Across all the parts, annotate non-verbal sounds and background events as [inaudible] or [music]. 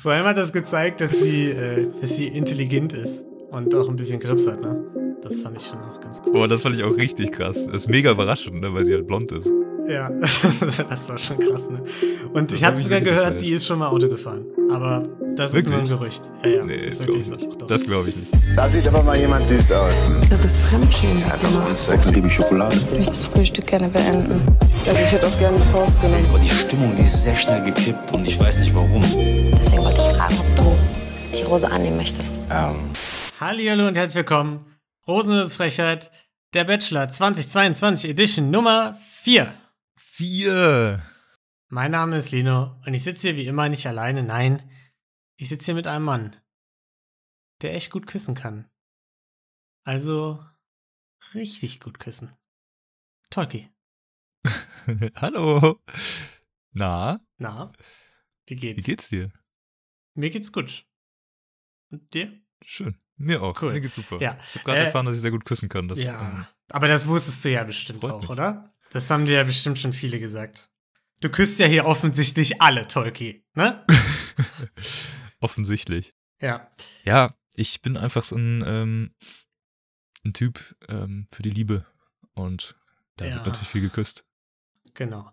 Vor allem hat das gezeigt, dass sie, äh, dass sie intelligent ist und auch ein bisschen Grips hat, ne? Das fand ich schon auch ganz cool. Boah, das fand ich auch richtig krass. Das ist mega überraschend, ne, weil sie halt blond ist. Ja, [laughs] das war schon krass, ne? Und das ich habe sogar gehört, gefallen. die ist schon mal Auto gefahren. Aber das wirklich? ist nur ein Gerücht. Ja, ja. Nee, das glaube ich nicht. Das glaube ich nicht. Da sieht aber mal jemand süß aus. Das ist Fremdschämen. Ja, das ist Sex. Liebe Schokolade. Ich möchte das Frühstück gerne beenden. Also ich hätte auch gerne eine Faust genommen. Aber die Stimmung, die ist sehr schnell gekippt und ich weiß nicht warum. Deswegen wollte ich fragen, ob du die Rose annehmen möchtest. Ähm. Hallihallo und herzlich willkommen. Rosenlose Frechheit, der Bachelor 2022 Edition Nummer 4. 4. Mein Name ist Lino und ich sitze hier wie immer nicht alleine. Nein, ich sitze hier mit einem Mann, der echt gut küssen kann. Also richtig gut küssen. Tolki. [laughs] Hallo. Na? Na? Wie geht's? Wie geht's dir? Mir geht's gut. Und dir? Schön. Mir auch. Cool. Mir geht's super. Ja. Ich habe gerade äh, erfahren, dass ich sehr gut küssen kann. Das, ja. Ähm, aber das wusstest du ja bestimmt auch, mich. oder? Das haben dir ja bestimmt schon viele gesagt. Du küsst ja hier offensichtlich alle, Tolki, ne? [laughs] Offensichtlich. Ja. Ja, ich bin einfach so ein, ähm, ein Typ ähm, für die Liebe. Und da Ja. wird natürlich viel geküsst. Genau.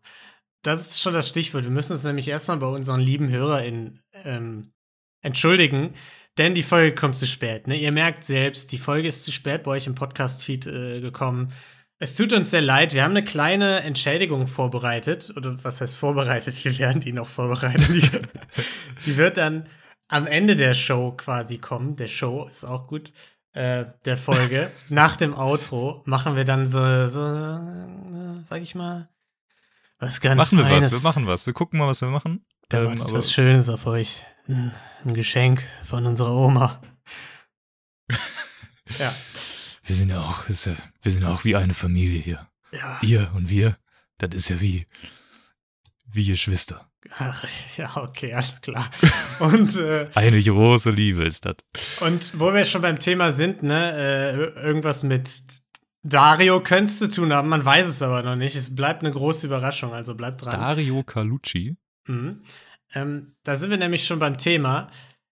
Das ist schon das Stichwort. Wir müssen uns nämlich erstmal bei unseren lieben HörerInnen ähm, entschuldigen, denn die Folge kommt zu spät. Ne? Ihr merkt selbst, die Folge ist zu spät bei euch im Podcast-Feed äh, gekommen. Es tut uns sehr leid. Wir haben eine kleine Entschädigung vorbereitet. Oder was heißt vorbereitet? Wir werden die noch vorbereiten. Die, [laughs] die wird dann am Ende der Show quasi kommen. Der Show ist auch gut. Äh, der Folge. [laughs] Nach dem Outro machen wir dann so, so sag ich mal, was ganz machen wir Feines. was, wir machen was. Wir gucken mal, was wir machen. Da Ähm, wartet was Schönes auf euch. Ein, ein Geschenk von unserer Oma. [laughs] ja. Wir sind ja auch, ist ja, wir sind ja auch wie eine Familie hier. Ja. Ihr und wir, das ist ja wie, wie Geschwister. Ach, [laughs] ja, okay, alles klar. Und, äh, Eine große Liebe ist das. und wo wir schon beim Thema sind, ne, äh, irgendwas mit Dario könntest du tun haben, man weiß es aber noch nicht. Es bleibt eine große Überraschung, also bleibt dran. Dario Calucci. Mhm. Ähm, da sind wir nämlich schon beim Thema.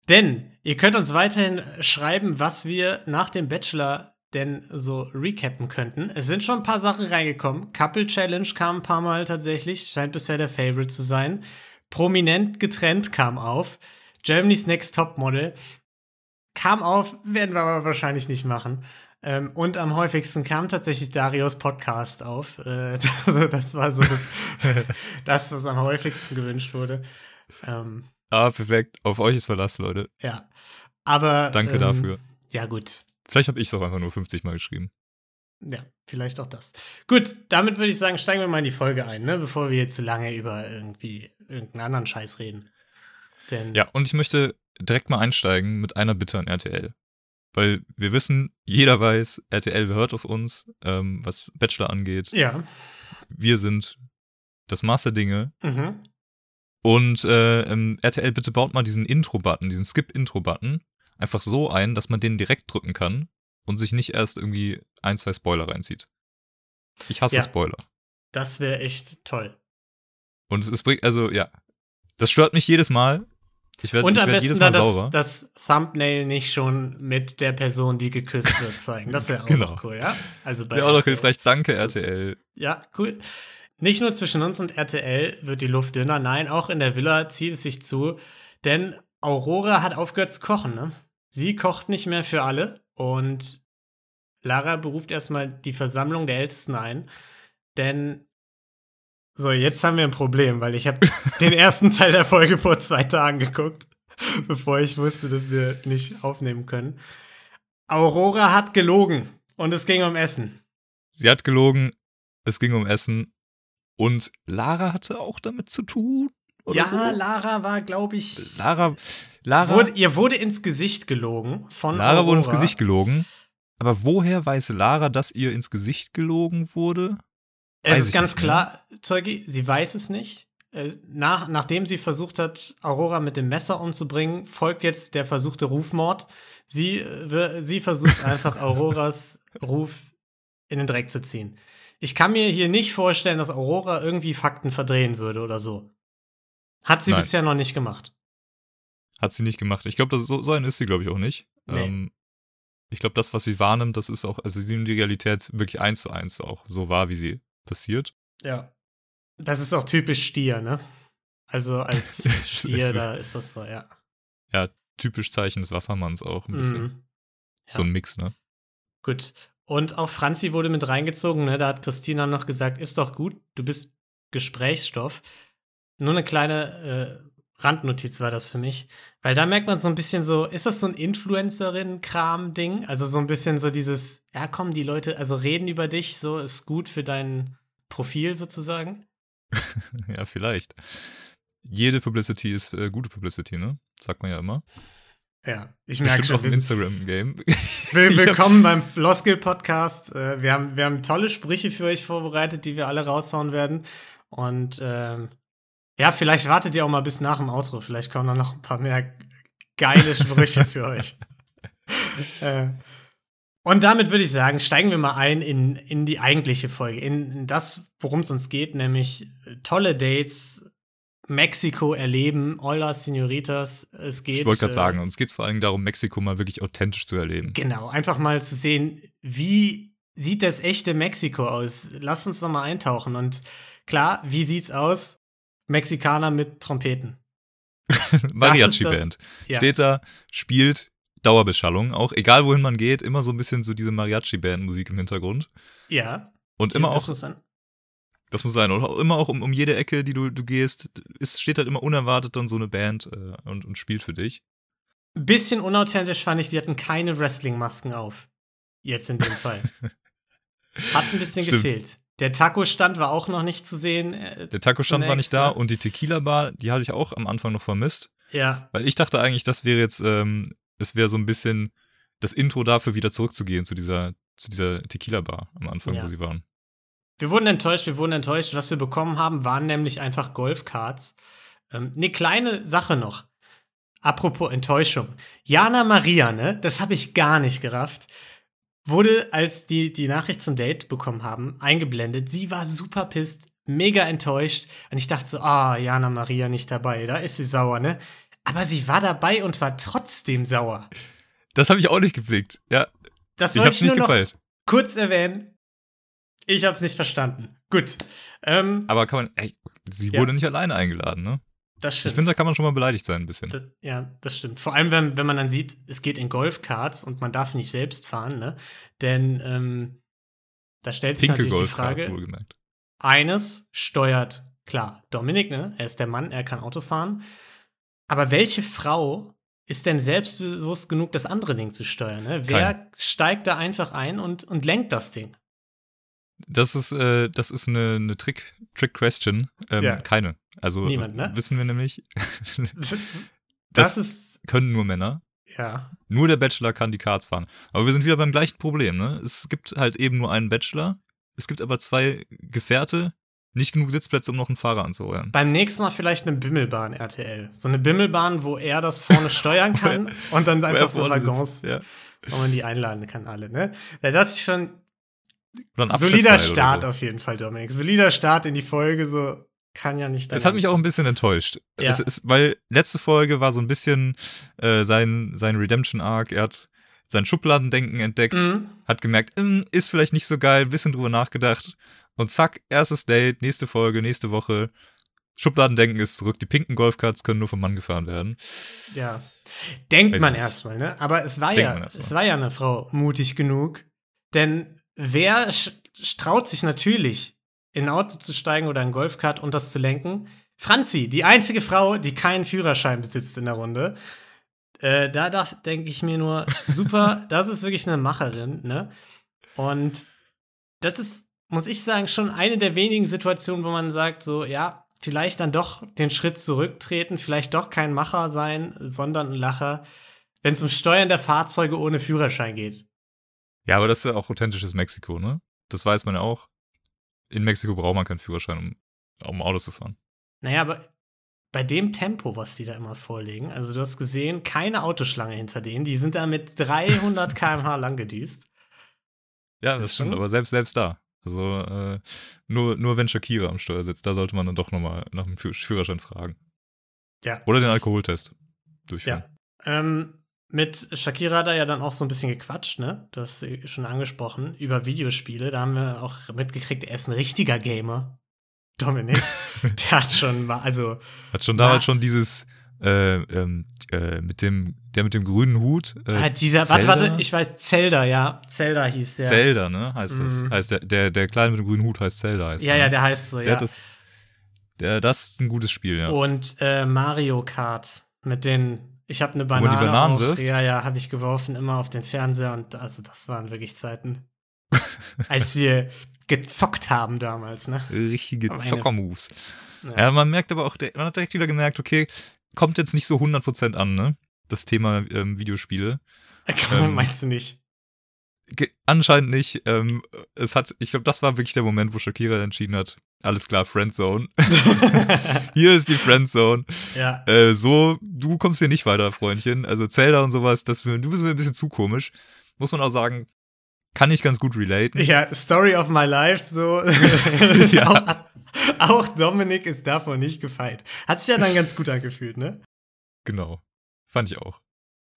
Denn ihr könnt uns weiterhin schreiben, was wir nach dem Bachelor denn so recappen könnten. Es sind schon ein paar Sachen reingekommen. Couple Challenge kam ein paar Mal tatsächlich. Scheint bisher der Favorite zu sein. Prominent getrennt kam auf. Germany's Next Top Model kam auf, werden wir aber wahrscheinlich nicht machen. Ähm, und am häufigsten kam tatsächlich Darios Podcast auf. Äh, [laughs] das war so das, [laughs] das, was am häufigsten gewünscht wurde. Ähm, Ah, perfekt. Auf euch ist Verlass, Leute. ja. Aber. Danke ähm, dafür. Ja, gut. Vielleicht habe ich es auch einfach nur 50 Mal geschrieben. Ja, vielleicht auch das. Gut, damit würde ich sagen, steigen wir mal in die Folge ein, ne? bevor wir jetzt zu lange über irgendwie irgendeinen anderen Scheiß reden. Denn Ja, und ich möchte direkt mal einsteigen mit einer Bitte an RTL. Weil wir wissen, jeder weiß, RTL hört auf uns, ähm, was Bachelor angeht. Ja. Wir sind das Maß der Dinge. Mhm. Und äh, ähm, RTL, bitte baut mal diesen Intro-Button, diesen Skip-Intro-Button, einfach so ein, dass man den direkt drücken kann und sich nicht erst irgendwie ein, zwei Spoiler reinzieht. Ich hasse Ja. Spoiler. Das wäre echt toll. Und es ist, bringt- also ja, das stört mich jedes Mal. Ich werde Und ich am werd jedes Mal das, sauer. das Thumbnail nicht schon mit der Person, die geküsst wird, zeigen. Das wäre [laughs] auch Genau. noch cool, ja? Also bei Wäre auch noch hilfreich. Danke, Das- RTL. Ja, cool. Nicht nur zwischen uns und RTL wird die Luft dünner, nein, auch in der Villa zieht es sich zu, denn Aurora hat aufgehört zu kochen, ne? Sie kocht nicht mehr für alle und Lara beruft erstmal die Versammlung der Ältesten ein, denn so, jetzt haben wir ein Problem, weil ich habe [laughs] den ersten Teil der Folge vor zwei Tagen geguckt, bevor ich wusste, dass wir nicht aufnehmen können. Aurora hat gelogen und es ging um Essen. Sie hat gelogen, es ging um Essen und Lara hatte auch damit zu tun. Oder ja, so. Lara war, glaube ich. Lara, Lara, Wurde, ihr wurde ins Gesicht gelogen von Lara wurde ins Aurora. Gesicht gelogen. Aber woher weiß Lara, dass ihr ins Gesicht gelogen wurde? Es weiß ist ich ganz ne? klar, Zeugi, sie weiß es nicht. Äh, Nach, nachdem sie versucht hat, Aurora mit dem Messer umzubringen, folgt jetzt der versuchte Rufmord. Sie, äh, sie versucht einfach, [laughs] Auroras Ruf in den Dreck zu ziehen. Ich kann mir hier nicht vorstellen, dass Aurora irgendwie Fakten verdrehen würde oder so. Hat sie Nein. bisher noch nicht gemacht. Hat sie nicht gemacht. Ich glaube, so, so ein ist sie, glaube ich, auch nicht. Nee. Ähm, ich glaube, das, was sie wahrnimmt, das ist auch, also sie nimmt die Realität wirklich eins zu eins auch so wahr, wie sie passiert. Ja. Das ist auch typisch Stier, ne? Also als [laughs] Stier, da ist das so, ja. Typisch Zeichen des Wassermanns auch ein bisschen. Mhm. So ein Mix, ne? Gut. Und auch Franzi wurde mit reingezogen, ne? Da hat Christina noch gesagt, ist doch gut, du bist Gesprächsstoff. Nur eine kleine äh, Randnotiz war das für mich. Weil da merkt man so ein bisschen so, ist das so ein Influencerin-Kram-Ding? Also so ein bisschen so dieses, ja komm, die Leute, also reden über dich, so ist gut für dein Profil sozusagen. [laughs] Ja, vielleicht. Jede Publicity ist äh, gute Publicity, ne? Sagt man ja immer. Ja, ich merke schon, auch im Instagram-Game. [laughs] Will, willkommen beim Floskel Podcast. Äh, wir, haben, wir haben tolle Sprüche für euch vorbereitet, die wir alle raushauen werden. Und ähm, ja, vielleicht wartet ihr auch mal bis nach dem Outro. Vielleicht kommen dann noch ein paar mehr geile Sprüche für euch. [laughs] Äh, und damit würde ich sagen, steigen wir mal ein in, in die eigentliche Folge, in, in das, worum es uns geht, nämlich äh, tolle Dates, Mexiko erleben, Hola Senoritas. Es geht. Ich wollte gerade äh, sagen, uns geht es vor allem darum, Mexiko mal wirklich authentisch zu erleben. Genau, einfach mal zu sehen, wie sieht das echte Mexiko aus? Lass uns noch mal eintauchen. Und klar, wie sieht's aus? Mexikaner mit Trompeten. [laughs] Mariachi-Band. Ja, Steht da, spielt Dauerbeschallung, auch egal wohin man geht, immer so ein bisschen so diese Mariachi-Band-Musik im Hintergrund. ja. Und immer das auch, muss sein. das muss sein, und auch immer auch um, um jede Ecke, die du, du gehst, ist, steht halt immer unerwartet dann so eine Band äh, und, und spielt für dich. Ein bisschen unauthentisch fand ich, die hatten keine Wrestling-Masken auf. Jetzt in dem Fall. [laughs] Hat ein bisschen Stimmt. gefehlt. Der Taco-Stand war auch noch nicht zu sehen. äh, Der Taco-Stand war nicht da und die Tequila-Bar, die hatte ich auch am Anfang noch vermisst. Ja, Weil ich dachte eigentlich, das wäre jetzt, ähm, es wäre so ein bisschen das Intro dafür, wieder zurückzugehen zu dieser, zu dieser Tequila-Bar am Anfang, Ja. wo sie waren. Wir wurden enttäuscht, wir wurden enttäuscht. Was wir bekommen haben, waren nämlich einfach Golfkarts. Ähm, eine kleine Sache noch. Apropos Enttäuschung. Jana Maria, ne, das habe ich gar nicht gerafft, wurde, als die die Nachricht zum Date bekommen haben, eingeblendet. Sie war super pisst, mega enttäuscht. Und ich dachte so, ah, Jana Maria nicht dabei, da ist sie sauer, ne? Aber sie war dabei und war trotzdem sauer. Das habe ich auch nicht geblickt. Ja, Das ich habe ich nicht gefeilt. kurz erwähnen. Ich habe es nicht verstanden. Gut. Ähm, Aber kann man, ey, sie Ja. wurde nicht alleine eingeladen, ne? Das Ich stimmt. finde, da kann man schon mal beleidigt sein, ein bisschen. Das, ja, das stimmt. Vor allem, wenn, wenn man dann sieht, es geht in Golfkarts und man darf nicht selbst fahren, ne? Denn ähm, da stellt sich Pinke natürlich die Frage, wohlgemerkt. eines steuert, klar, Dominik, ne? Er ist der Mann, er kann Auto fahren. Aber welche Frau ist denn selbstbewusst genug, das andere Ding zu steuern? Ne? Wer steigt da einfach ein und, und lenkt das Ding? Das ist, äh, das ist eine, eine Trick, Trick-Question. Ähm, Ja. Keine. Also Niemand, ne? wissen wir nämlich, [laughs] Das, Das- ist, können nur Männer. ja. Nur der Bachelor kann die Karts fahren. Aber wir sind wieder beim gleichen Problem, ne? Es gibt halt eben nur einen Bachelor. Es gibt aber zwei Gefährte, nicht genug Sitzplätze, um noch einen Fahrer anzuheuern. Beim nächsten Mal vielleicht eine Bimmelbahn RTL. So eine Bimmelbahn, wo er das vorne steuern [laughs] kann und dann einfach so Waggons, Ja. wo man die einladen kann, alle, ne? Da dachte ich schon, solider Start so. auf jeden Fall, Dominik. Solider Start in die Folge, so kann ja nicht. Es hat mich auch ein bisschen enttäuscht. Ja. Ist, weil letzte Folge war so ein bisschen äh, sein, sein Redemption-Arc. Er hat sein Schubladendenken entdeckt, Mhm. hat gemerkt, "Hm, ist vielleicht nicht so geil, bisschen drüber nachgedacht. Und zack, erstes Date, nächste Folge, nächste Woche. Schubladendenken ist zurück. Die pinken Golfkarts können nur vom Mann gefahren werden. Ja. Denkt Weiß man erstmal, ne? Aber es war Denkt ja, es war ja eine Frau mutig genug. Denn wer traut sich natürlich, in ein Auto zu steigen oder ein Golfkart und das zu lenken? Franzi, die einzige Frau, die keinen Führerschein besitzt in der Runde. Äh, da denke ich mir nur, [laughs] super, das ist wirklich eine Macherin, ne? Und das ist, muss ich sagen, schon eine der wenigen Situationen, wo man sagt, so, ja, vielleicht dann doch den Schritt zurücktreten, vielleicht doch kein Macher sein, sondern ein Lacher, wenn es um Steuern der Fahrzeuge ohne Führerschein geht. Ja, aber das ist ja auch authentisches Mexiko, ne? Das weiß man ja auch. In Mexiko braucht man keinen Führerschein, um, um Auto zu fahren. Naja, aber bei dem Tempo, was die da immer vorlegen, also du hast gesehen, keine Autoschlange hinter denen, die sind da mit [laughs] 300 km/h lang gedüst. Ja, Das stimmt, aber selbst, selbst da. Also äh, nur, nur wenn Shakira am Steuer sitzt, da sollte man dann doch nochmal nach dem Führ- Führerschein fragen. Ja. Oder den Alkoholtest. durchführen. Ja. Ähm, mit Shakira hat er ja dann auch so ein bisschen gequatscht, ne? Du hast sie schon angesprochen, über Videospiele. Da haben wir auch mitgekriegt, er ist ein richtiger Gamer. Dominik. [laughs] der hat schon mal, also. Hat schon damals schon dieses äh, ähm, äh, mit dem, der mit dem grünen Hut. Äh, ah, dieser, warte, warte, ich weiß, Zelda, ja. Zelda hieß der. Zelda, ne? Heißt das. Mhm. Heißt der, der, der Kleine mit dem grünen Hut heißt Zelda. Heißt ja, der, ja, ne? der heißt so, der ja. Hat das, der, das ist ein gutes Spiel, ja. Und äh, Mario Kart mit den, ich habe eine Banane die Bananen auch, wirft? ja, ja, habe ich geworfen immer auf den Fernseher und also das waren wirklich Zeiten, [laughs] als wir gezockt haben damals, ne? Richtige Zockermoves. Ja. Ja, man merkt aber auch, man hat direkt wieder gemerkt, okay, kommt jetzt nicht so 100% an, ne? Das Thema ähm, Videospiele. [laughs] ähm, Meinst du nicht? Anscheinend nicht. Ähm, es hat, ich glaube, das war wirklich der Moment, wo Shakira entschieden hat, alles klar, Friendzone. [laughs] hier ist die Friendzone. ja. Äh, so, du kommst hier nicht weiter, Freundchen. Also Zelda und sowas, das, du bist mir ein bisschen zu komisch. Muss man auch sagen, kann ich ganz gut relaten. Ja, Story of my life, so. [laughs] Ja. [laughs] auch, auch Dominik ist davon nicht gefeit. Hat sich ja dann ganz gut angefühlt, ne? Genau. Fand ich auch.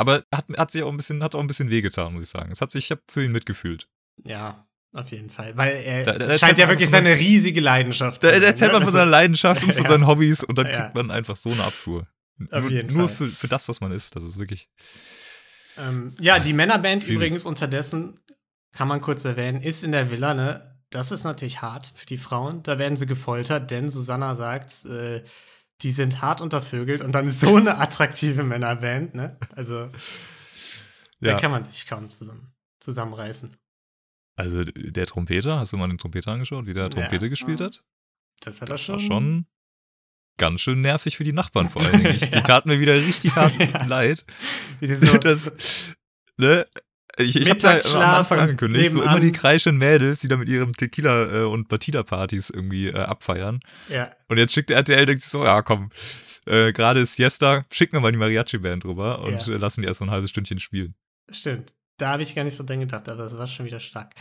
Aber hat, hat sich auch ein bisschen, hat auch ein bisschen wehgetan, muss ich sagen. Es hat sich, ich habe für ihn mitgefühlt. Ja, auf jeden Fall. Weil er Da- da scheint ja wirklich seine riesige Leidenschaft Da zu sein, erzählt ne? man von seiner Leidenschaft und [laughs] von Ja. seinen Hobbys und dann Ja. kriegt man einfach so eine Abfuhr. Auf nur jeden nur Fall. Für, für das, was man ist. Das ist wirklich. Ähm, ja, die Männerband Schwierig. übrigens unterdessen, kann man kurz erwähnen, ist in der Villa, ne? Das ist natürlich hart für die Frauen. Da werden sie gefoltert, denn Susanna sagt, äh, die sind hart untervögelt und dann ist so eine attraktive Männerband, ne? Also, da Ja. kann man sich kaum zusammen, zusammenreißen. Also der Trompeter, hast du mal den Trompeter angeschaut, wie der Ja. Trompete gespielt hat? Das hat er Das schon. war schon ganz schön nervig für die Nachbarn vor allen Dingen. [laughs] Ich, Die taten mir wieder richtig hart [laughs] Ja. leid. Wie so, Das, ne? Ich, ich hab's ja am Anfang angekündigt, so immer die kreischenden Mädels, die da mit ihrem Tequila- äh, und Batida-Partys irgendwie äh, abfeiern. ja, Und jetzt schickt der RTL, denkt sich so, ja komm, äh, gerade ist Siesta, schicken wir mal die Mariachi-Band rüber und Ja. äh, lassen die erstmal ein halbes Stündchen spielen. stimmt. Da habe ich gar nicht so dran gedacht, aber das war schon wieder stark.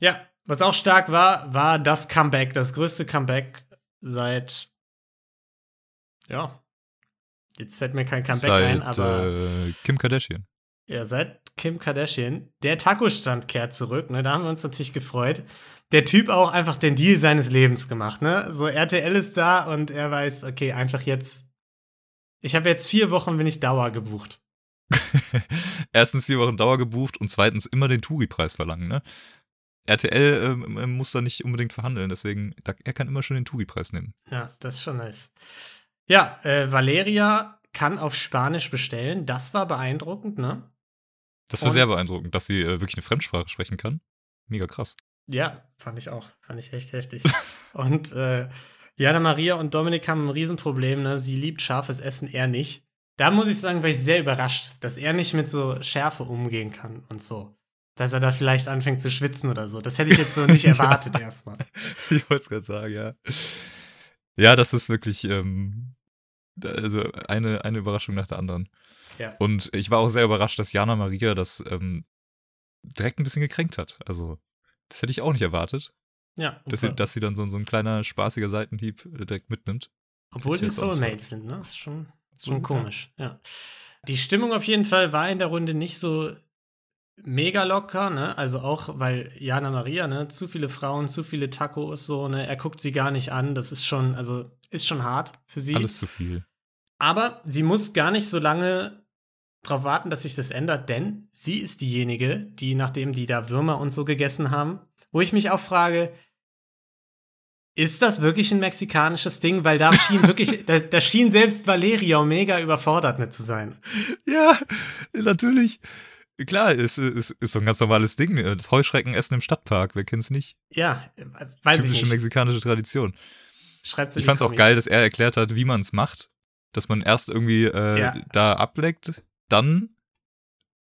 Ja, was auch stark war, war das Comeback, das größte Comeback seit, ja, jetzt fällt mir kein Comeback Seit ein, aber äh, Kim Kardashian. Ja, seit Kim Kardashian, der Taco-Stand kehrt zurück, ne, da haben wir uns natürlich gefreut. Der Typ auch einfach den Deal seines Lebens gemacht, ne? So RTL ist da und er weiß, okay, einfach jetzt, ich habe jetzt vier Wochen, bin ich Dauer gebucht. [laughs] Erstens vier Wochen Dauer gebucht und zweitens immer den Touri-Preis verlangen, ne? RTL ähm, ähm, muss da nicht unbedingt verhandeln, deswegen, er kann immer schon den Touri-Preis nehmen. Ja, das ist schon nice. Ja, äh, Valeria kann auf Spanisch bestellen. Das war beeindruckend, ne? Das war sehr beeindruckend, dass sie äh, wirklich eine Fremdsprache sprechen kann. Mega krass. Ja, fand ich auch. Fand ich echt heftig. [laughs] und äh, Jana Maria und Dominik haben ein Riesenproblem, ne? Sie liebt scharfes Essen, er nicht. Da muss ich sagen, war ich sehr überrascht, dass er nicht mit so Schärfe umgehen kann und so. Dass er da vielleicht anfängt zu schwitzen oder so. Das hätte ich jetzt so nicht [laughs] erwartet erstmal. [laughs] ich wollte es gerade sagen, ja. Ja, das ist wirklich ähm, also eine, eine Überraschung nach der anderen. Ja. Und ich war auch sehr überrascht, dass Jana Maria das ähm, direkt ein bisschen gekränkt hat. Also, das hätte ich auch nicht erwartet, Ja, dass sie, dass sie dann so, so ein kleiner spaßiger Seitenhieb äh, direkt mitnimmt. Obwohl sie Soulmates sind, ne? Das ist schon, schon Ja. komisch, ja. Die Stimmung auf jeden Fall war in der Runde nicht so mega locker, ne? Also auch, weil Jana Maria, ne? Zu viele Frauen, zu viele Tacos, so, ne? Er guckt sie gar nicht an. Das ist schon, also, ist schon hart für sie. Alles zu viel. Aber sie muss gar nicht so lange darauf warten, dass sich das ändert, denn sie ist diejenige, die, nachdem die da Würmer und so gegessen haben, wo ich mich auch frage, ist das wirklich ein mexikanisches Ding? Weil da schien [laughs] wirklich, da, da schien selbst Valeria mega überfordert mit zu sein. Ja, natürlich. Klar, ist, ist, ist so ein ganz normales Ding. äh, Das Heuschreckenessen im Stadtpark, wer kennt's nicht? Ja, weiß Typische ich nicht. mexikanische Tradition. Schreibt's Ich fand's auch geil, dass er erklärt hat, wie man es macht. Dass man erst irgendwie äh, Ja. da ableckt, dann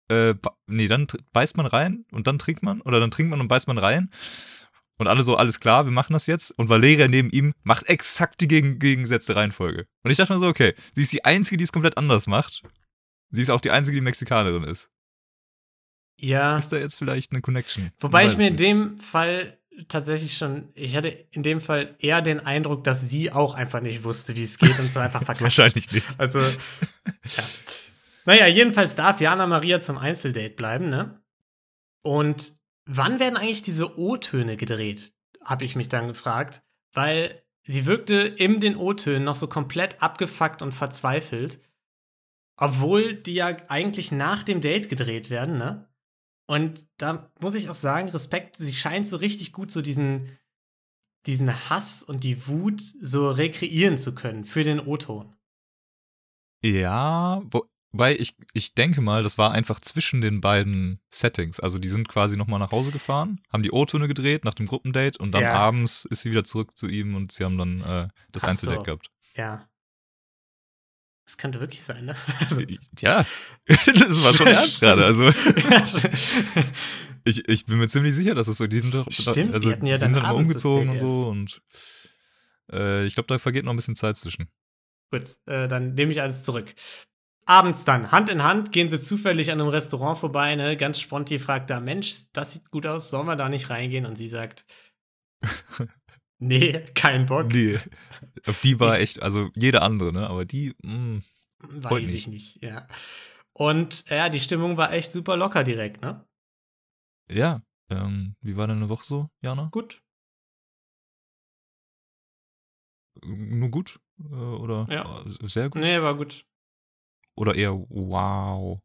äh, nee, dann beißt man rein und dann trinkt man oder dann trinkt man und beißt man rein. Und alle so, alles klar, wir machen das jetzt. Und Valeria neben ihm macht exakt die gegen, gegengesetzte Reihenfolge. Und ich dachte mir so, okay, sie ist die Einzige, die es komplett anders macht. Sie ist auch die Einzige, die Mexikanerin ist. Ja. Ist da jetzt vielleicht eine Connection? Wobei ich mir in dem Fall tatsächlich schon, ich hatte in dem Fall eher den Eindruck, dass sie auch einfach nicht wusste, wie es geht und es einfach [laughs] verkackt. Wahrscheinlich nicht. Also, [laughs] ja. Naja, jedenfalls darf Jana Maria zum Einzeldate bleiben, ne? Und wann werden eigentlich diese O-Töne gedreht? Habe ich mich dann gefragt, weil sie wirkte in den O-Tönen noch so komplett abgefuckt und verzweifelt, obwohl die ja eigentlich nach dem Date gedreht werden, ne? Und da muss ich auch sagen, Respekt, sie scheint so richtig gut so diesen, diesen Hass und die Wut so rekreieren zu können für den O-Ton. Ja, wobei ich, ich denke mal, das war einfach zwischen den beiden Settings. Also die sind quasi nochmal nach Hause gefahren, haben die O-Töne gedreht nach dem Gruppendate und dann Ja. abends ist sie wieder zurück zu ihm und sie haben dann äh, das Ach Einzeldate so. gehabt. Ja. Das könnte wirklich sein, ne? [laughs] Ja, [laughs] das war schon ernst gerade. Also [laughs] ich, ich bin mir ziemlich sicher, dass es so, die sind doch, Stimmt, also, die hatten ja die sind dann mal das umgezogen und so und äh, ich glaube, da vergeht noch ein bisschen Zeit zwischen. Gut, äh, dann nehme ich alles zurück. Abends dann, Hand in Hand, gehen sie zufällig an einem Restaurant vorbei, ne? Ganz spontan fragt da, Mensch, das sieht gut aus, sollen wir da nicht reingehen? Und sie sagt, [laughs] nee, kein Bock. Nee, auf die war Ich- echt, also jede andere, ne? Aber die, mh, Weiß heute ich nicht, ja. Und ja, die Stimmung war echt super locker direkt, ne? ja. Ähm, wie war deine Woche so, Jana? Gut. Nur gut? Äh, oder Ja. äh, sehr gut? Nee, war gut. Oder eher wow?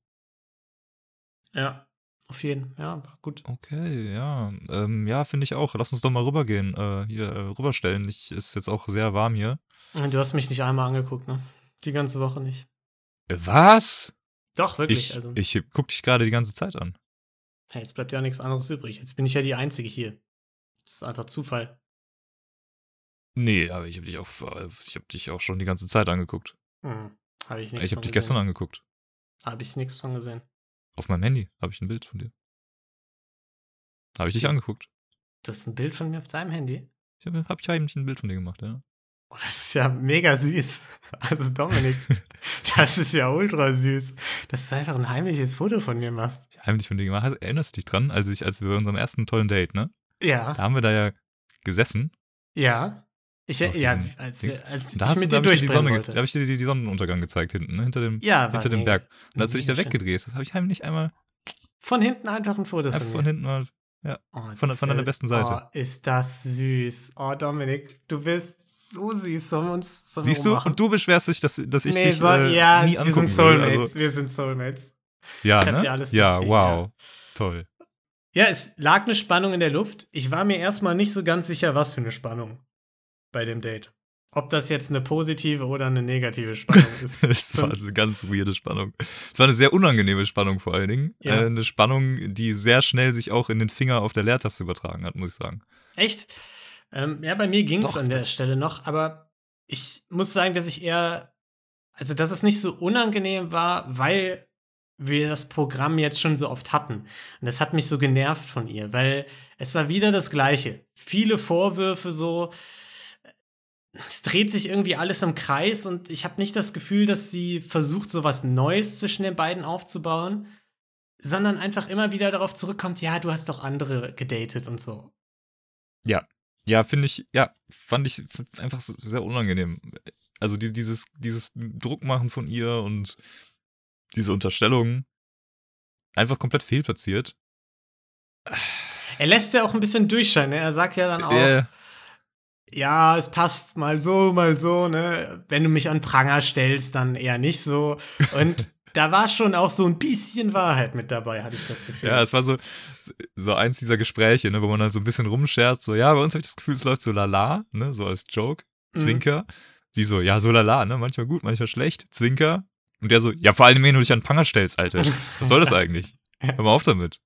Ja, auf jeden Ja, gut. Okay, ja. Ähm, ja, finde ich auch. Lass uns doch mal rübergehen. Äh, hier äh, rüberstellen. Ich, ist jetzt auch sehr warm hier. Du hast mich nicht einmal angeguckt, ne? Die ganze Woche nicht. Äh, Was? Doch, wirklich. Ich, also, ich guck dich gerade die ganze Zeit an. hey, jetzt bleibt ja nichts anderes übrig. Jetzt bin ich ja die Einzige hier. Das ist einfach Zufall. Nee, aber ich habe dich auch, äh, ich habe dich auch schon die ganze Zeit angeguckt. Hm, habe ich nichts Ich habe dich gestern angeguckt. Habe ich nichts von gesehen. Auf meinem Handy habe ich ein Bild von dir. Habe ich dich angeguckt. Das ist ein Bild von mir auf deinem Handy. Ich habe hab ich heimlich ein Bild von dir gemacht, ja. Oh, das ist ja mega süß. [laughs] Also Dominik, [laughs] das ist ja ultra süß, dass du einfach ein heimliches Foto von mir machst. Heimlich von dir gemacht. Hast- Erinnerst du dich dran, als ich, als wir bei unserem ersten tollen Date, ne? Ja, Da haben wir da ja gesessen. ja. Ich, ja, diesem als, als da hast du, da dir hab ich da habe ich dir die, die Sonnenuntergang gezeigt hinten, ne? Hinter dem, ja, hinter dem Berg. Und als du dich da weggedreht hast, habe ich heimlich einmal Von hinten einfach ein Foto von von hinten mal. Oh, von- das von deiner ja- besten Seite. Oh, ist das süß. Oh, Dominik, du bist so süß. Sollen wir uns sollen wir Siehst du? Und du beschwerst dich, dass, dass ich nee, dich so, äh, ja, nie wir sind. Soulmates. Also, wir sind Soulmates. ja, Ich hab ne? dir alles zu ja, erzählen, wow. Toll. Ja, es lag eine Spannung in der Luft. Ich war mir erstmal nicht so ganz sicher, was für eine Spannung bei dem Date. Ob das jetzt eine positive oder eine negative Spannung [laughs] ist. Es war eine ganz weirde Spannung. Es war eine sehr unangenehme Spannung vor allen Dingen. Ja. Äh, eine Spannung, die sehr schnell sich auch in den Finger auf der Leertaste übertragen hat, muss ich sagen. Echt? Ähm, ja, bei mir ging es an der Stelle noch, aber ich muss sagen, dass ich eher, also dass es nicht so unangenehm war, weil wir das Programm jetzt schon so oft hatten. Und das hat mich so genervt von ihr, weil es war wieder das Gleiche. Viele Vorwürfe so. Es dreht sich irgendwie alles im Kreis und ich habe nicht das Gefühl, dass sie versucht, so was Neues zwischen den beiden aufzubauen, sondern einfach immer wieder darauf zurückkommt, ja, du hast doch andere gedatet und so. Ja, finde ich, ja, fand ich einfach sehr unangenehm. Also die, dieses, dieses Druckmachen von ihr und diese Unterstellung einfach komplett fehlplatziert. Er lässt ja auch ein bisschen durchscheinen. Ne? Er sagt ja dann auch, Äh, ja, es passt mal so, mal so. Ne? Wenn du mich an Pranger stellst, dann eher nicht so. Und [laughs] da war schon auch so ein bisschen Wahrheit mit dabei, hatte ich das Gefühl. ja, es war so, so eins dieser Gespräche, ne, wo man halt so ein bisschen rumscherzt, so, ja, bei uns habe ich das Gefühl, es läuft so lala, ne, so als Joke, Mhm. Zwinker. Sie so, ja, so lala, ne, manchmal gut, manchmal schlecht, Zwinker. Und der so, ja, vor allem, wenn du dich an Pranger stellst, Alter. Was soll das [laughs] eigentlich? Hör mal auf damit.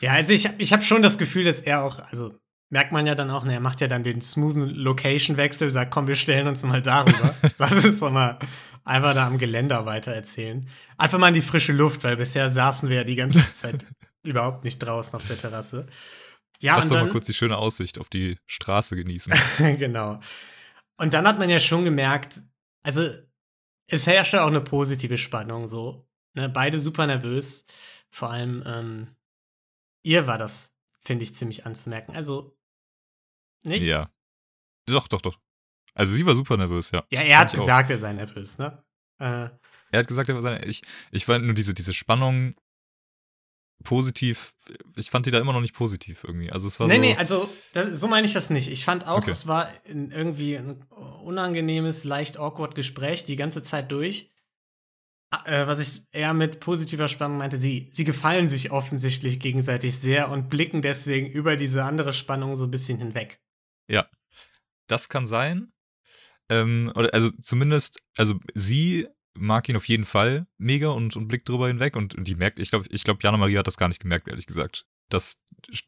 Ja, also ich habe ich hab schon das Gefühl, dass er auch, also merkt man ja dann auch, ne, er macht ja dann den smoothen Location-Wechsel, sagt, komm, wir stellen uns mal darüber. [laughs] Lass uns doch mal einfach da am Geländer weiter erzählen. Einfach mal in die frische Luft, weil bisher saßen wir ja die ganze [laughs] Zeit überhaupt nicht draußen auf der Terrasse. Ja, Lass und doch dann, mal kurz die schöne Aussicht auf die Straße genießen. [laughs] genau. Und dann hat man ja schon gemerkt, also es herrschte auch eine positive Spannung so. Ne, beide super nervös. Vor allem ähm, ihr war das, finde ich, ziemlich anzumerken. Also Nicht? Ja. Doch, doch, doch. Also sie war super nervös, ja. Ja, er hat ich auch. gesagt, er sei nervös, ne? Äh, Er hat gesagt, er war seine, ich, ich fand nur diese, diese Spannung positiv, ich fand die da immer noch nicht positiv irgendwie. Also es war nee, so, nee, also das, so meine ich das nicht. Ich fand auch, Okay. es war irgendwie ein unangenehmes, leicht awkward Gespräch die ganze Zeit durch. Äh, was ich eher mit positiver Spannung meinte, sie, sie gefallen sich offensichtlich gegenseitig sehr und blicken deswegen über diese andere Spannung so ein bisschen hinweg. Das kann sein. Ähm, oder also zumindest, also sie mag ihn auf jeden Fall mega und, und blickt drüber hinweg und, und die merkt, ich glaube, ich glaube, Jana Maria hat das gar nicht gemerkt, ehrlich gesagt. Das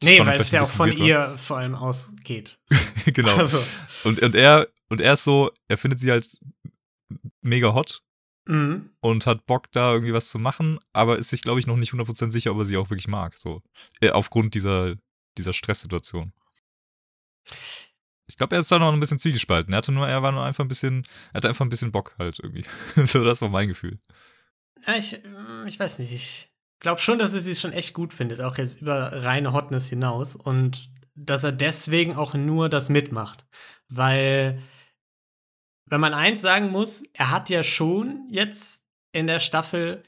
Nee, weil es ja auch von ihr vor allem ausgeht. war. [laughs] genau. Also, Und, und er, und er ist so, er findet sie halt mega hot mhm. und hat Bock, da irgendwie was zu machen, aber ist sich, glaube ich, noch nicht 100% sicher, ob er sie auch wirklich mag. So. Äh, aufgrund dieser, dieser Stresssituation. Ich glaube, er ist da noch ein bisschen zielgespalten. Er hatte nur, er war nur einfach ein bisschen, er hatte einfach ein bisschen Bock halt irgendwie. [laughs] so, das war mein Gefühl. Ja, ich, mm, ich weiß nicht. Ich glaube schon, dass er sie schon echt gut findet, auch jetzt über reine Hotness hinaus. Und dass er deswegen auch nur das mitmacht. Weil, wenn man eins sagen muss, er hat ja schon jetzt in der Staffel,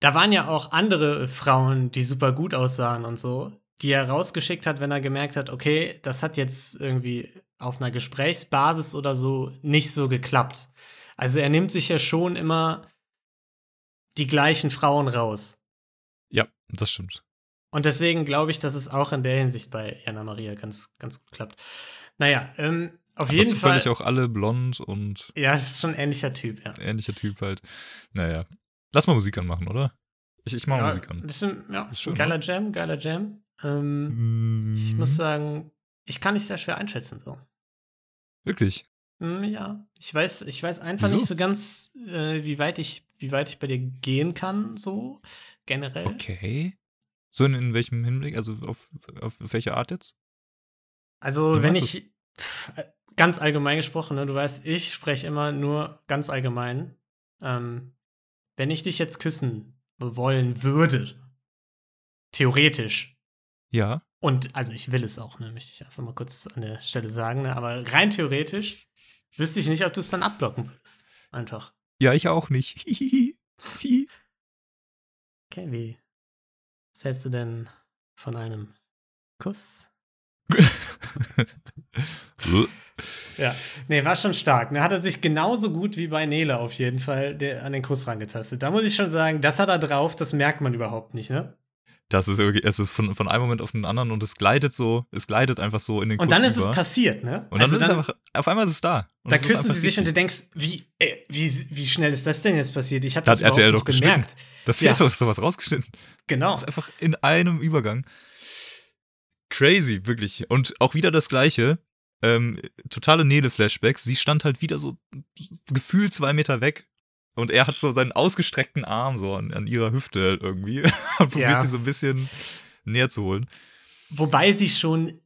da waren ja auch andere Frauen, die super gut aussahen und so, die er rausgeschickt hat, wenn er gemerkt hat, okay, das hat jetzt irgendwie auf einer Gesprächsbasis oder so nicht so geklappt. Also er nimmt sich ja schon immer die gleichen Frauen raus. Ja, das stimmt. Und deswegen glaube ich, dass es auch in der Hinsicht bei Jana Maria ganz, ganz gut klappt. Naja, ähm, auf Aber jeden Fall. zufällig auch alle blond und Ja, das ist schon ein ähnlicher Typ, ja. ähnlicher Typ halt. Naja. Lass mal Musik anmachen, oder? Ich, ich mache ja, Musik ein an. bisschen, ja, Ist ein geiler Jam, geiler Jam. Ähm, Ich Mhm. muss sagen, ich kann nicht sehr schwer einschätzen, so. Wirklich? Hm, Ja, ich weiß, ich weiß einfach Wieso? nicht so ganz, äh, wie weit ich, wie weit ich bei dir gehen kann, so generell. Okay. So in, in welchem Hinblick? Also auf, auf welche Art jetzt? Also, Wie wenn ich pff, ganz allgemein gesprochen, ne, du weißt, ich spreche immer nur ganz allgemein. Ähm, wenn ich dich jetzt küssen wollen würde, theoretisch, Ja. und also ich will es auch, ne, möchte ich einfach mal kurz an der Stelle sagen, ne, aber rein theoretisch wüsste ich nicht, ob du es dann abblocken würdest. Einfach. Ja, ich auch nicht. [laughs] Okay, wie was hältst du denn von einem Kuss? [laughs] Ja, nee, war schon stark. Ne, hat er sich genauso gut wie bei Nele auf jeden Fall der, an den Kuss rangetastet. Da muss ich schon sagen, das hat er drauf, das merkt man überhaupt nicht, ne? Das ist irgendwie, es ist von, von einem Moment auf den anderen und es gleitet so, es gleitet einfach so in den Kuss Und dann ist über. es passiert, ne? Und dann Also ist es einfach, auf einmal ist es da. Da es küssen sie sich und du richtig. denkst, wie, äh, wie, wie schnell ist das denn jetzt passiert? Ich habe Da das hat RTL überhaupt doch bemerkt. Da fehlt Ja. doch sowas rausgeschnitten. Genau. Das ist einfach in einem Übergang. Crazy, wirklich. Und auch wieder das Gleiche. Ähm, totale Nele-Flashbacks. Sie stand halt wieder so gefühlt zwei Meter weg. Und er hat so seinen ausgestreckten Arm so an, an ihrer Hüfte irgendwie. [laughs] Und probiert Ja. sie so ein bisschen näher zu holen. Wobei sie schon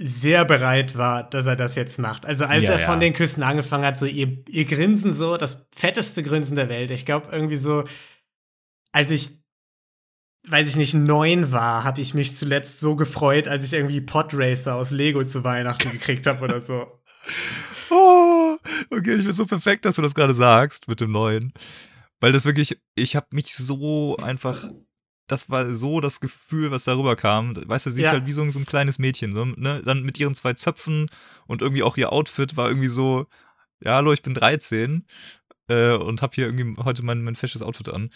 sehr bereit war, dass er das jetzt macht. Also als Ja, er von ja. den Küssen angefangen hat, so ihr, ihr Grinsen so, das fetteste Grinsen der Welt. Ich glaube irgendwie so, als ich, weiß ich nicht, neun war, habe ich mich zuletzt so gefreut, als ich irgendwie Podracer aus Lego zu Weihnachten gekriegt habe oder so. [laughs] Oh, okay, ich bin so perfekt, dass du das gerade sagst mit dem neuen. Weil das wirklich, ich habe mich so einfach, das war so das Gefühl, was darüber kam. Weißt du, sie Ja. ist halt wie so, ein- so ein kleines Mädchen, so, ne? Dann mit ihren zwei Zöpfen und irgendwie auch ihr Outfit war irgendwie so, ja, hallo, ich bin 13 äh, und habe hier irgendwie heute mein, mein fesches Outfit an.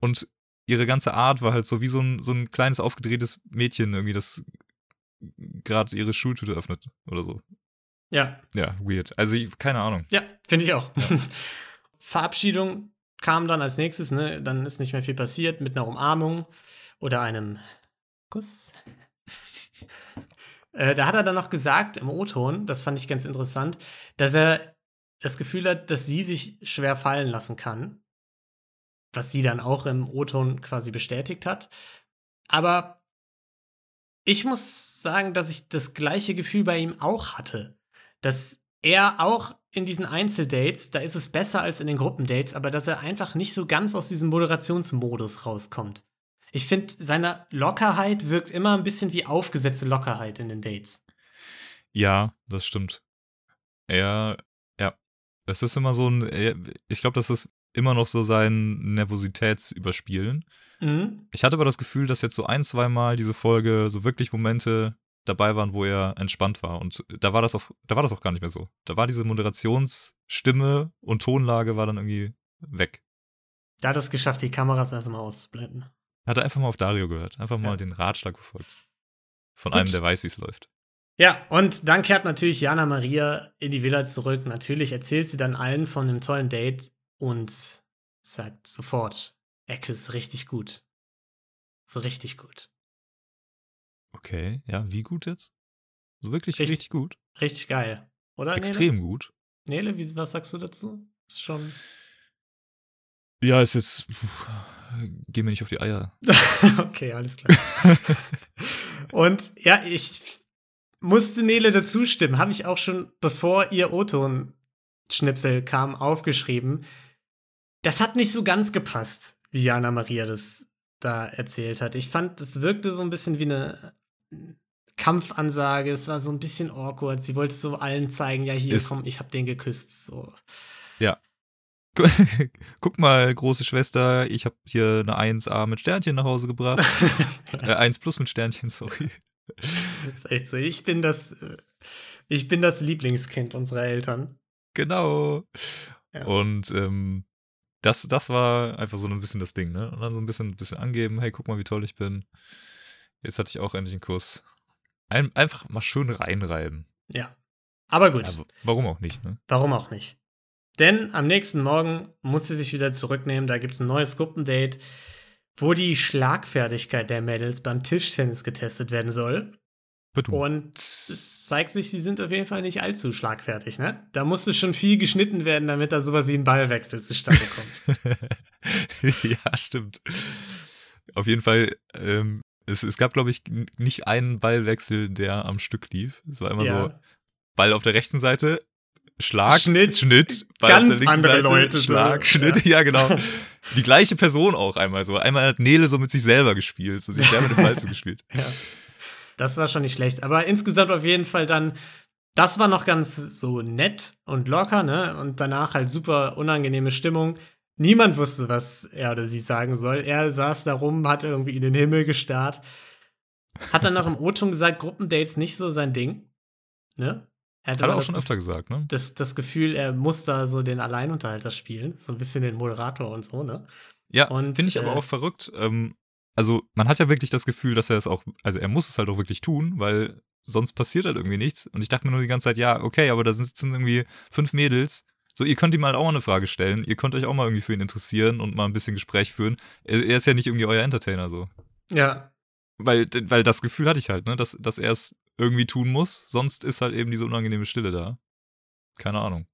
Und ihre ganze Art war halt so wie so ein, so ein kleines aufgedrehtes Mädchen irgendwie, das gerade ihre Schultüte öffnet oder so. Ja, Ja, weird. Also, keine Ahnung. ja, finde ich auch. [laughs] Verabschiedung kam dann als nächstes, ne? Dann ist nicht mehr viel passiert mit einer Umarmung oder einem Kuss. [laughs] äh, da hat er dann noch gesagt im O-Ton, das fand ich ganz interessant, dass er das Gefühl hat, dass sie sich schwer fallen lassen kann. Was sie dann auch im O-Ton quasi bestätigt hat. Aber ich muss sagen, dass ich das gleiche Gefühl bei ihm auch hatte. Dass er auch in diesen Einzeldates, da ist es besser als in den Gruppendates, aber dass er einfach nicht so ganz aus diesem Moderationsmodus rauskommt. Ich finde, seine Lockerheit wirkt immer ein bisschen wie aufgesetzte Lockerheit in den Dates. Ja, das stimmt. Er, ja, es ist immer so ein, er- ich glaube, das ist immer noch so sein Nervositätsüberspielen. Mhm. Ich hatte aber das Gefühl, dass jetzt so ein, zwei Mal diese Folge so wirklich Momente dabei waren, wo er entspannt war. Und da war das auch, da war das auch gar nicht mehr so. Da war diese Moderationsstimme und Tonlage war dann irgendwie weg. Da hat es geschafft, die Kameras einfach mal auszublenden. Hat er einfach mal auf Dario gehört, einfach mal Ja. den Ratschlag befolgt. Von Gut. einem, der weiß, wie es läuft. Ja, und dann kehrt natürlich Jana Maria in die Villa zurück. Natürlich erzählt sie dann allen von dem tollen Date und sagt sofort, Ecke ist richtig gut. So richtig gut. Okay, ja, wie gut jetzt? So wirklich Richtig- richtig gut? Richtig geil. Oder? Extrem gut. Nele, Nele wie, was sagst du dazu? Ist schon. Ja, ist jetzt. Geh mir nicht auf die Eier. [laughs] okay, alles klar. [laughs] und ja, ich musste Nele dazu stimmen. Habe ich auch schon, bevor ihr O-Ton-Schnipsel kam, aufgeschrieben. Das hat nicht so ganz gepasst, wie Jana Maria das da erzählt hat. Ich fand, das wirkte so ein bisschen wie eine Kampfansage. Es war so ein bisschen awkward. Sie wollte so allen zeigen, ja, hier, Ist- komm, ich hab den geküsst. So. Gu- [laughs] Guck mal, große Schwester, ich habe hier eine 1A mit Sternchen nach Hause gebracht. [laughs] äh, 1 plus mit Sternchen, sorry. Das ist echt so. Ich bin das, äh, ich bin das Lieblingskind unserer Eltern. Genau. Ja. Und ähm, das, das war einfach so ein bisschen das Ding, ne? Und dann so ein bisschen, ein bisschen angeben, hey, guck mal, wie toll ich bin. Jetzt hatte ich auch endlich einen Kuss. Ein, einfach mal schön reinreiben. Ja. Aber gut, Ja, warum auch nicht, ne? warum auch nicht? Denn am nächsten Morgen muss sie sich wieder zurücknehmen. Da gibt es ein neues Gruppendate, wo die Schlagfertigkeit der Mädels beim Tischtennis getestet werden soll. Bitte. Und es zeigt sich, sie sind auf jeden Fall nicht allzu schlagfertig, ne? Da musste schon viel geschnitten werden, damit da sowas wie ein Ballwechsel zustande kommt. [laughs] ja, stimmt. Auf jeden Fall, ähm, es, es gab, glaube ich, nicht einen Ballwechsel, der am Stück lief. Es war immer so, ja. Ball auf der rechten Seite, Schlag, Schnitt. Schnitt, Ball Ganz andere Seite, Leute so, Schlag, ja. Schnitt, ja. genau. Die gleiche Person auch einmal so. Einmal hat Nele so mit sich selber gespielt, so sich selber den Ball [laughs] zugespielt. Ja. Das war schon nicht schlecht. Aber insgesamt auf jeden Fall dann, das war noch ganz so nett und locker, ne? Und danach halt super unangenehme Stimmung. Niemand wusste, was er oder sie sagen soll. Er saß da rum, hat irgendwie in den Himmel gestarrt. Hat dann noch im O-Ton gesagt, Gruppendates nicht so sein Ding. Ne? Er Hat aber er auch schon öfter gesagt, ne? das, das Gefühl, er muss da so den Alleinunterhalter spielen. So ein bisschen den Moderator und so, ne? Ja, finde ich aber äh, auch verrückt. Ähm, also, man hat ja wirklich das Gefühl, dass er es auch, also er muss es halt auch wirklich tun, weil sonst passiert halt irgendwie nichts. Und ich dachte mir nur die ganze Zeit, ja, okay, aber da sitzen irgendwie fünf Mädels. So, ihr könnt ihm halt auch mal eine Frage stellen. Ihr könnt euch auch mal irgendwie für ihn interessieren und mal ein bisschen Gespräch führen. Er, er ist ja nicht irgendwie euer Entertainer so. Ja, Weil, weil das Gefühl hatte ich halt, ne, dass, dass er es irgendwie tun muss. Sonst ist halt eben diese unangenehme Stille da. Keine Ahnung.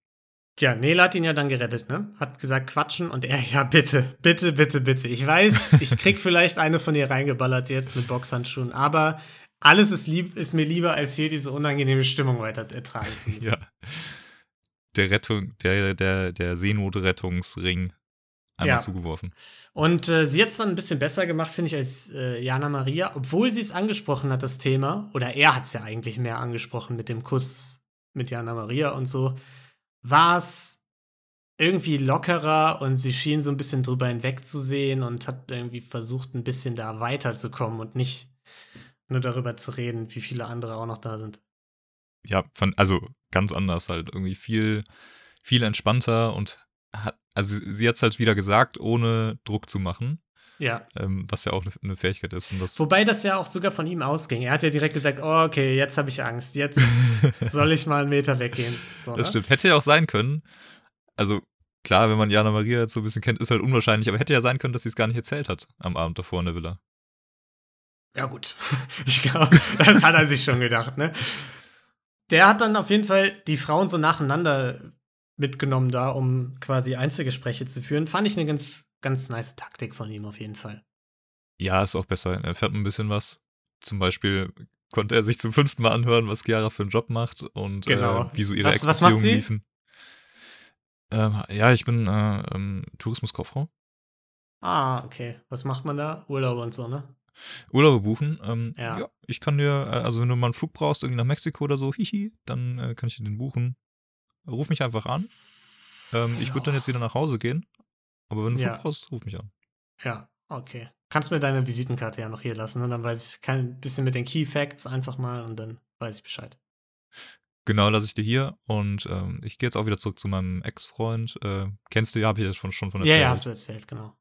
Ja, Nele hat ihn ja dann gerettet, ne? Hat gesagt, quatschen und er, [laughs] ja, bitte, bitte, bitte, bitte. Ich weiß, ich krieg [laughs] vielleicht eine von ihr reingeballert jetzt mit Boxhandschuhen, aber alles ist, lieb, ist mir lieber, als hier diese unangenehme Stimmung weiter ertragen zu müssen. Ja. Der Rettung, der, der, der Seenotrettungsring einmal Ja. zugeworfen. Und äh, sie hat es dann ein bisschen besser gemacht, finde ich, als äh, Jana Maria, obwohl sie es angesprochen hat, das Thema, oder er hat es ja eigentlich mehr angesprochen mit dem Kuss mit Jana Maria und so, war es irgendwie lockerer und sie schien so ein bisschen drüber hinwegzusehen und hat irgendwie versucht, ein bisschen da weiterzukommen und nicht nur darüber zu reden, wie viele andere auch noch da sind. ja, von, also ganz anders halt. Irgendwie viel, viel entspannter und hat, also sie- hat es halt wieder gesagt, ohne Druck zu machen, Ja. ähm, was ja auch eine, Fähigkeit ist. Das, Wobei das ja auch sogar von ihm ausging. Er hat ja direkt gesagt, oh, okay, jetzt habe ich Angst. Jetzt [laughs] soll ich mal einen Meter weggehen. So, das ne? stimmt. Hätte ja auch sein können. Also klar, wenn man Jana Maria jetzt so ein bisschen kennt, ist halt unwahrscheinlich, aber hätte ja sein können, dass sie es gar nicht erzählt hat am Abend davor in der Villa. Ja, gut. [laughs] Ich glaube, das hat er sich schon gedacht, ne? Der hat dann auf jeden Fall die Frauen so nacheinander mitgenommen da, um quasi Einzelgespräche zu führen. Fand ich eine ganz, ganz nice Taktik von ihm auf jeden Fall. Ja, ist auch besser. Er erfährt ein bisschen was. Zum Beispiel konnte er sich zum fünften Mal anhören, was Chiara für einen Job macht und Genau. äh, wie so ihre Was- was macht Ex-Beziehungen liefen. Ähm, ja, ich bin äh, ähm, Tourismuskauffrau. Ah, okay. Was macht man da? Urlaub und so, ne? Urlaube buchen. Ähm, Ja. ja. ich kann dir, äh, also wenn du mal einen Flug brauchst, irgendwie nach Mexiko oder so, hihi, dann äh, kann ich dir den buchen. Ruf mich einfach an. Ähm, Ich würde dann jetzt wieder nach Hause gehen. Aber wenn du einen Ja. Flug brauchst, ruf mich an. Ja, okay. Kannst mir deine Visitenkarte ja noch hier lassen und dann weiß ich, kann ein bisschen mit den Key Facts einfach mal und dann weiß ich Bescheid. Genau, lasse ich dir hier. Und ähm, ich gehe jetzt auch wieder zurück zu meinem Ex-Freund. Äh, kennst du ja, habe ich das schon, schon von Ja, erzählt. ja, hast du erzählt, genau.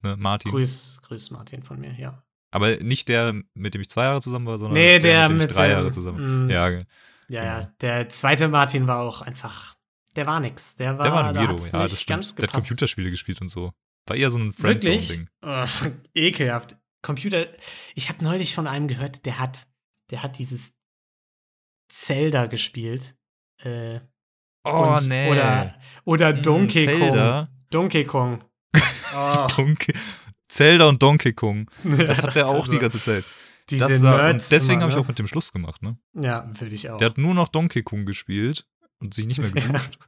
ne? Martin. Grüß, grüß Martin von mir, ja. Aber nicht der, mit dem ich zwei Jahre zusammen war, sondern Nee, der mit dem mit ich drei Jahre zusammen. mm. Ja, ge- Ja, ja. Genau. Der zweite Martin war auch einfach, der war nix. Der war, der war ein Weirdo, ja, nicht das stimmt. Der hat. Computerspiele gespielt und so. War eher so ein? Friendzone-Ding. Oh, so ekelhaft. Computer. Ich habe neulich von einem gehört, der hat, der hat dieses Zelda gespielt. Äh, Oh, und- nee. Oder, oder Mm, Donkey Kong. Donkey Kong. [laughs] Oh, Donkey, Zelda und Donkey Kong. [laughs] Das hat der auch die ganze Zeit. diese war, Nerds deswegen habe ich ne? auch mit dem Schluss gemacht, ne? Ja, würde ich auch. Der hat nur noch Donkey Kong gespielt und sich nicht mehr [laughs] geduscht.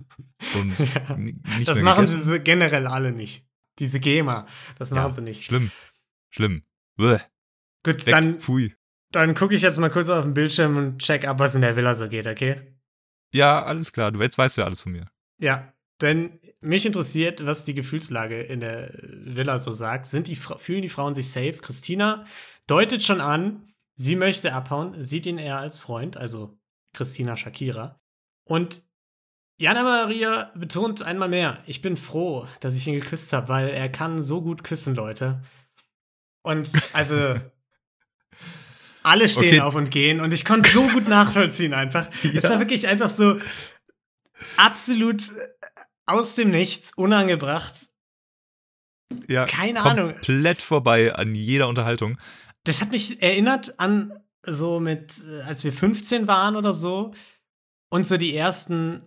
und Ja. ni- nicht das mehr machen gegessen. sie generell alle nicht. Diese Gamer, das machen Ja, sie nicht. Schlimm. Schlimm. Bäh. Gut, Weg. dann, Pfui. dann gucke ich jetzt mal kurz auf den Bildschirm und check ab, was in der Villa so geht, okay? Ja, alles klar. Du jetzt weißt du ja alles von mir. Ja, denn mich interessiert, was die Gefühlslage in der Villa so sagt. Sind die, fühlen die Frauen sich safe? Christina deutet schon an, sie möchte abhauen, sieht ihn eher als Freund, also Christina Shakira. Und Jana Maria betont einmal mehr, ich bin froh, dass ich ihn geküsst habe, weil er kann so gut küssen, Leute. Und also [laughs] alle stehen Okay. auf und gehen und ich konnte so gut [laughs] nachvollziehen einfach. Es Ja. war wirklich einfach so absolut äh, aus dem Nichts, unangebracht. Ja, Keine Ahnung. komplett vorbei an jeder Unterhaltung. Das hat mich erinnert an so mit, äh, als wir 15 waren oder so und so die ersten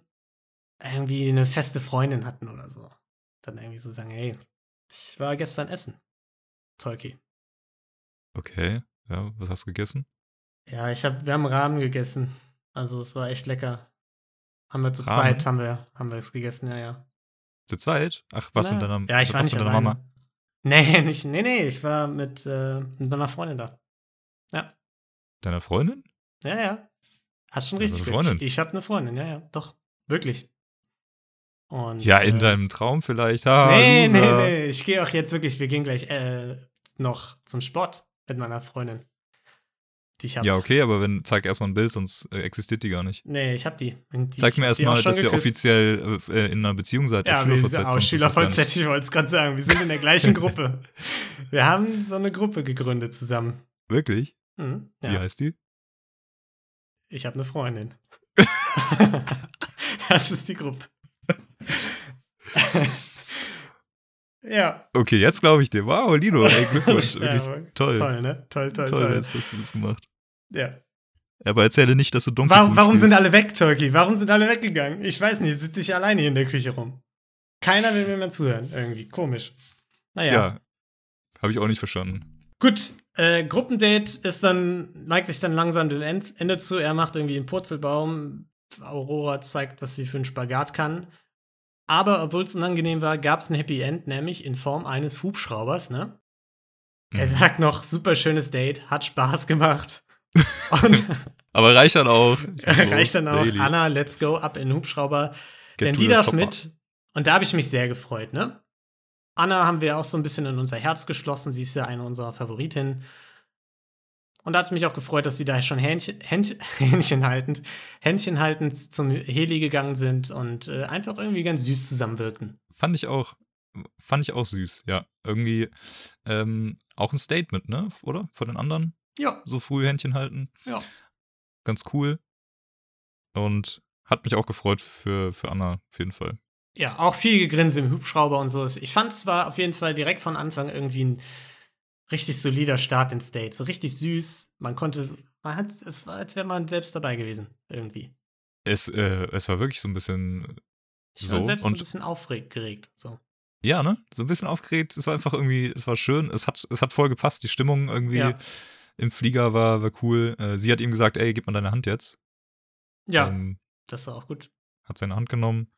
irgendwie eine feste Freundin hatten oder so. Dann irgendwie so sagen, hey, ich war gestern essen. Tolki. Okay. Ja, was hast du gegessen? Ja, ich hab, wir haben Rahmen gegessen. Also es war echt lecker. Haben wir zu Ramen? zweit, haben wir, haben wir es gegessen, ja, ja. Zu zweit? Ach, was Na, mit deiner Ja, ich war nicht mit deiner alleine. Mama? Nee, [laughs] nicht, nee, nee, ich war mit, äh, mit meiner Freundin da. Ja, Deiner Freundin? ja, ja. Hast schon richtig. Freundin? Ich, ich habe eine Freundin, ja, ja, doch. Wirklich. Und, Ja, in äh, deinem Traum vielleicht. Ha, Nee, nee, Loser. nee. Ich gehe auch jetzt wirklich, wir gehen gleich äh, noch zum Sport mit meiner Freundin. Die ich habe. Ja, okay, aber wenn, zeig erstmal ein Bild, sonst äh, existiert die gar nicht. Nee, ich habe die. Die. Zeig mir hab erstmal, dass ihr geküsst. offiziell äh, in einer Beziehung seid. Ja, auf SchülerVZ, ich wollte es gerade sagen. Wir sind in der gleichen [laughs] Gruppe. Wir haben so eine Gruppe gegründet zusammen. Wirklich? Mhm, Wie ja. heißt die? Ich habe eine Freundin. [laughs] das ist die Gruppe. [laughs] ja. Okay, jetzt glaube ich dir. Wow, Lino, ey, Glückwunsch. Ja, toll. Toll, ne? Toll, toll, Toll, toll. dass du das gemacht. Ja. Aber erzähle nicht, dass du Donkey Warum, warum sind alle weg, Turkey? Warum sind alle weggegangen? Ich weiß nicht, sitze ich alleine hier in der Küche rum. Keiner will mir mehr zuhören. Irgendwie komisch. Naja. Ja. Habe ich auch nicht verstanden. Gut, äh, Gruppendate ist dann, neigt sich dann langsam dem End Ende zu. Er macht irgendwie einen Purzelbaum. Aurora zeigt, was sie für einen Spagat kann. Aber obwohl es unangenehm war, gab es ein Happy End, nämlich in Form eines Hubschraubers, ne? Er Mhm. sagt noch, super schönes Date, hat Spaß gemacht. [laughs] Aber reicht dann auch. [laughs] Reicht dann auch, daily. Anna, let's go, ab in den Hubschrauber. Get Denn die darf chopper. mit. Und da habe ich mich sehr gefreut, ne? Anna haben wir auch so ein bisschen in unser Herz geschlossen. Sie ist ja eine unserer Favoritinnen. Und da hat es mich auch gefreut, dass sie da schon Händchen, Händchen, [laughs] haltend, Händchen haltend zum Heli gegangen sind und äh, einfach irgendwie ganz süß zusammenwirken. Fand ich auch, fand ich auch süß, ja. Irgendwie ähm, auch ein Statement, ne? Oder? Von den anderen? Ja, So früh Händchen halten. Ja. Ganz cool. Und hat mich auch gefreut für, für Anna, auf jeden Fall. ja, auch viel gegrinst im Hubschrauber und so. Ich fand es war auf jeden Fall direkt von Anfang irgendwie ein richtig solider Start ins Date. So richtig süß. Man konnte, man hat, es war, als wäre man selbst dabei gewesen, irgendwie. Es, äh, es war wirklich so ein bisschen, Ich war So, selbst ein und- bisschen aufgeregt. So. ja, ne? So ein bisschen aufgeregt. Es war einfach irgendwie, es war schön. Es hat, es hat voll gepasst. Die Stimmung irgendwie Ja. Im Flieger war, war cool. Äh, sie hat ihm gesagt, ey, gib mal deine Hand jetzt. Ja, Ähm, das war auch gut. hat seine Hand genommen.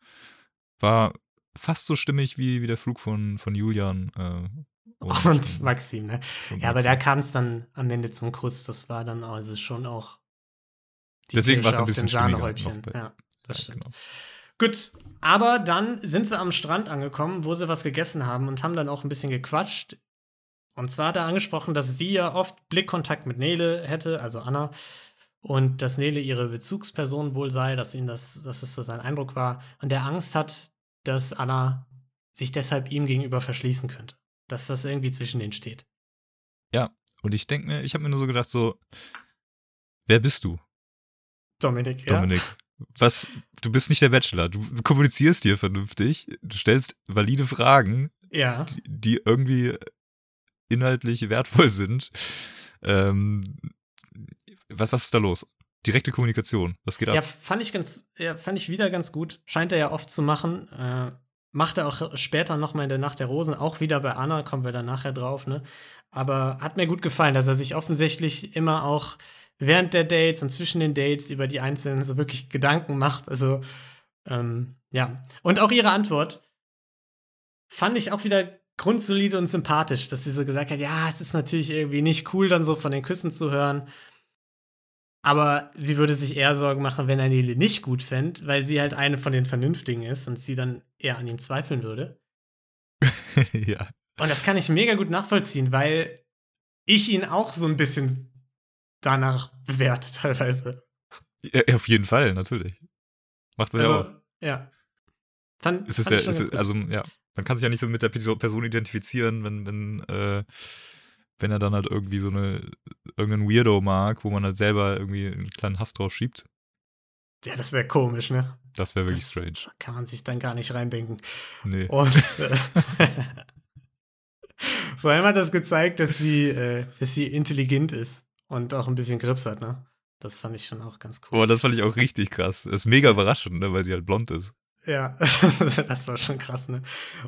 War fast so stimmig wie, wie der Flug von, von Julian. Äh, und Und, Maxim, ne? und Ja, aber da kam es dann am Ende zum Kuss. Das war dann also schon auch. die Deswegen war's Kirsche ein bisschen Sahnehäubchen. bei- Ja, das Ja, stimmt. genau. Gut, aber dann sind sie am Strand angekommen, wo sie was gegessen haben und haben dann auch ein bisschen gequatscht. Und zwar hat er angesprochen, dass sie ja oft Blickkontakt mit Nele hätte, also Anna, und dass Nele ihre Bezugsperson wohl sei, dass ihm das, dass es so sein Eindruck war, und der Angst hat, dass Anna sich deshalb ihm gegenüber verschließen könnte. Dass das irgendwie zwischen denen steht. Und ich denke mir, ich habe mir nur so gedacht, so, wer bist du, Dominik, ja. Dominik? Was, du bist nicht der Bachelor. Du, du kommunizierst hier vernünftig. Du stellst valide Fragen, Ja. die, die irgendwie inhaltlich wertvoll sind. Ähm, was, was ist da los? Direkte Kommunikation. Was geht ab? Ja, fand ich ganz, ja, fand ich wieder ganz gut. Scheint er ja oft zu machen. Äh, macht er auch später nochmal in der Nacht der Rosen, auch wieder bei Anna, kommen wir dann nachher drauf, ne? Aber hat mir gut gefallen, dass er sich offensichtlich immer auch während der Dates und zwischen den Dates über die Einzelnen so wirklich Gedanken macht. Also, ähm, ja. Und auch ihre Antwort fand ich auch wieder grundsolide und sympathisch, dass sie so gesagt hat, ja, es ist natürlich irgendwie nicht cool, dann so von den Küssen zu hören. Aber sie würde sich eher Sorgen machen, wenn er Nele nicht gut fände, weil sie halt eine von den Vernünftigen ist und sie dann eher an ihm zweifeln würde. [laughs] ja. Und das kann ich mega gut nachvollziehen, weil ich ihn auch so ein bisschen danach bewerte, [laughs] teilweise. ja. Auf jeden Fall, natürlich. Macht man ja auch. Also, ja. Fand, Es ist ja, es ist, gut. also ja, man kann sich ja nicht so mit der Perso- Person identifizieren, wenn, wenn, äh, wenn er dann halt irgendwie so eine, irgendeinen Weirdo mag, wo man halt selber irgendwie einen kleinen Hass drauf schiebt. ja, das wäre komisch, ne? Das wäre wirklich das strange. Kann man sich dann gar nicht reindenken. Nee. Und [laughs] äh, [laughs] vor allem hat das gezeigt, dass sie, äh, dass sie intelligent ist und auch ein bisschen Grips hat, ne? Das fand ich schon auch ganz cool. Boah, das fand ich auch richtig krass. Das ist mega überraschend, ne, weil sie halt blond ist. Ja, [laughs] das war schon krass, ne?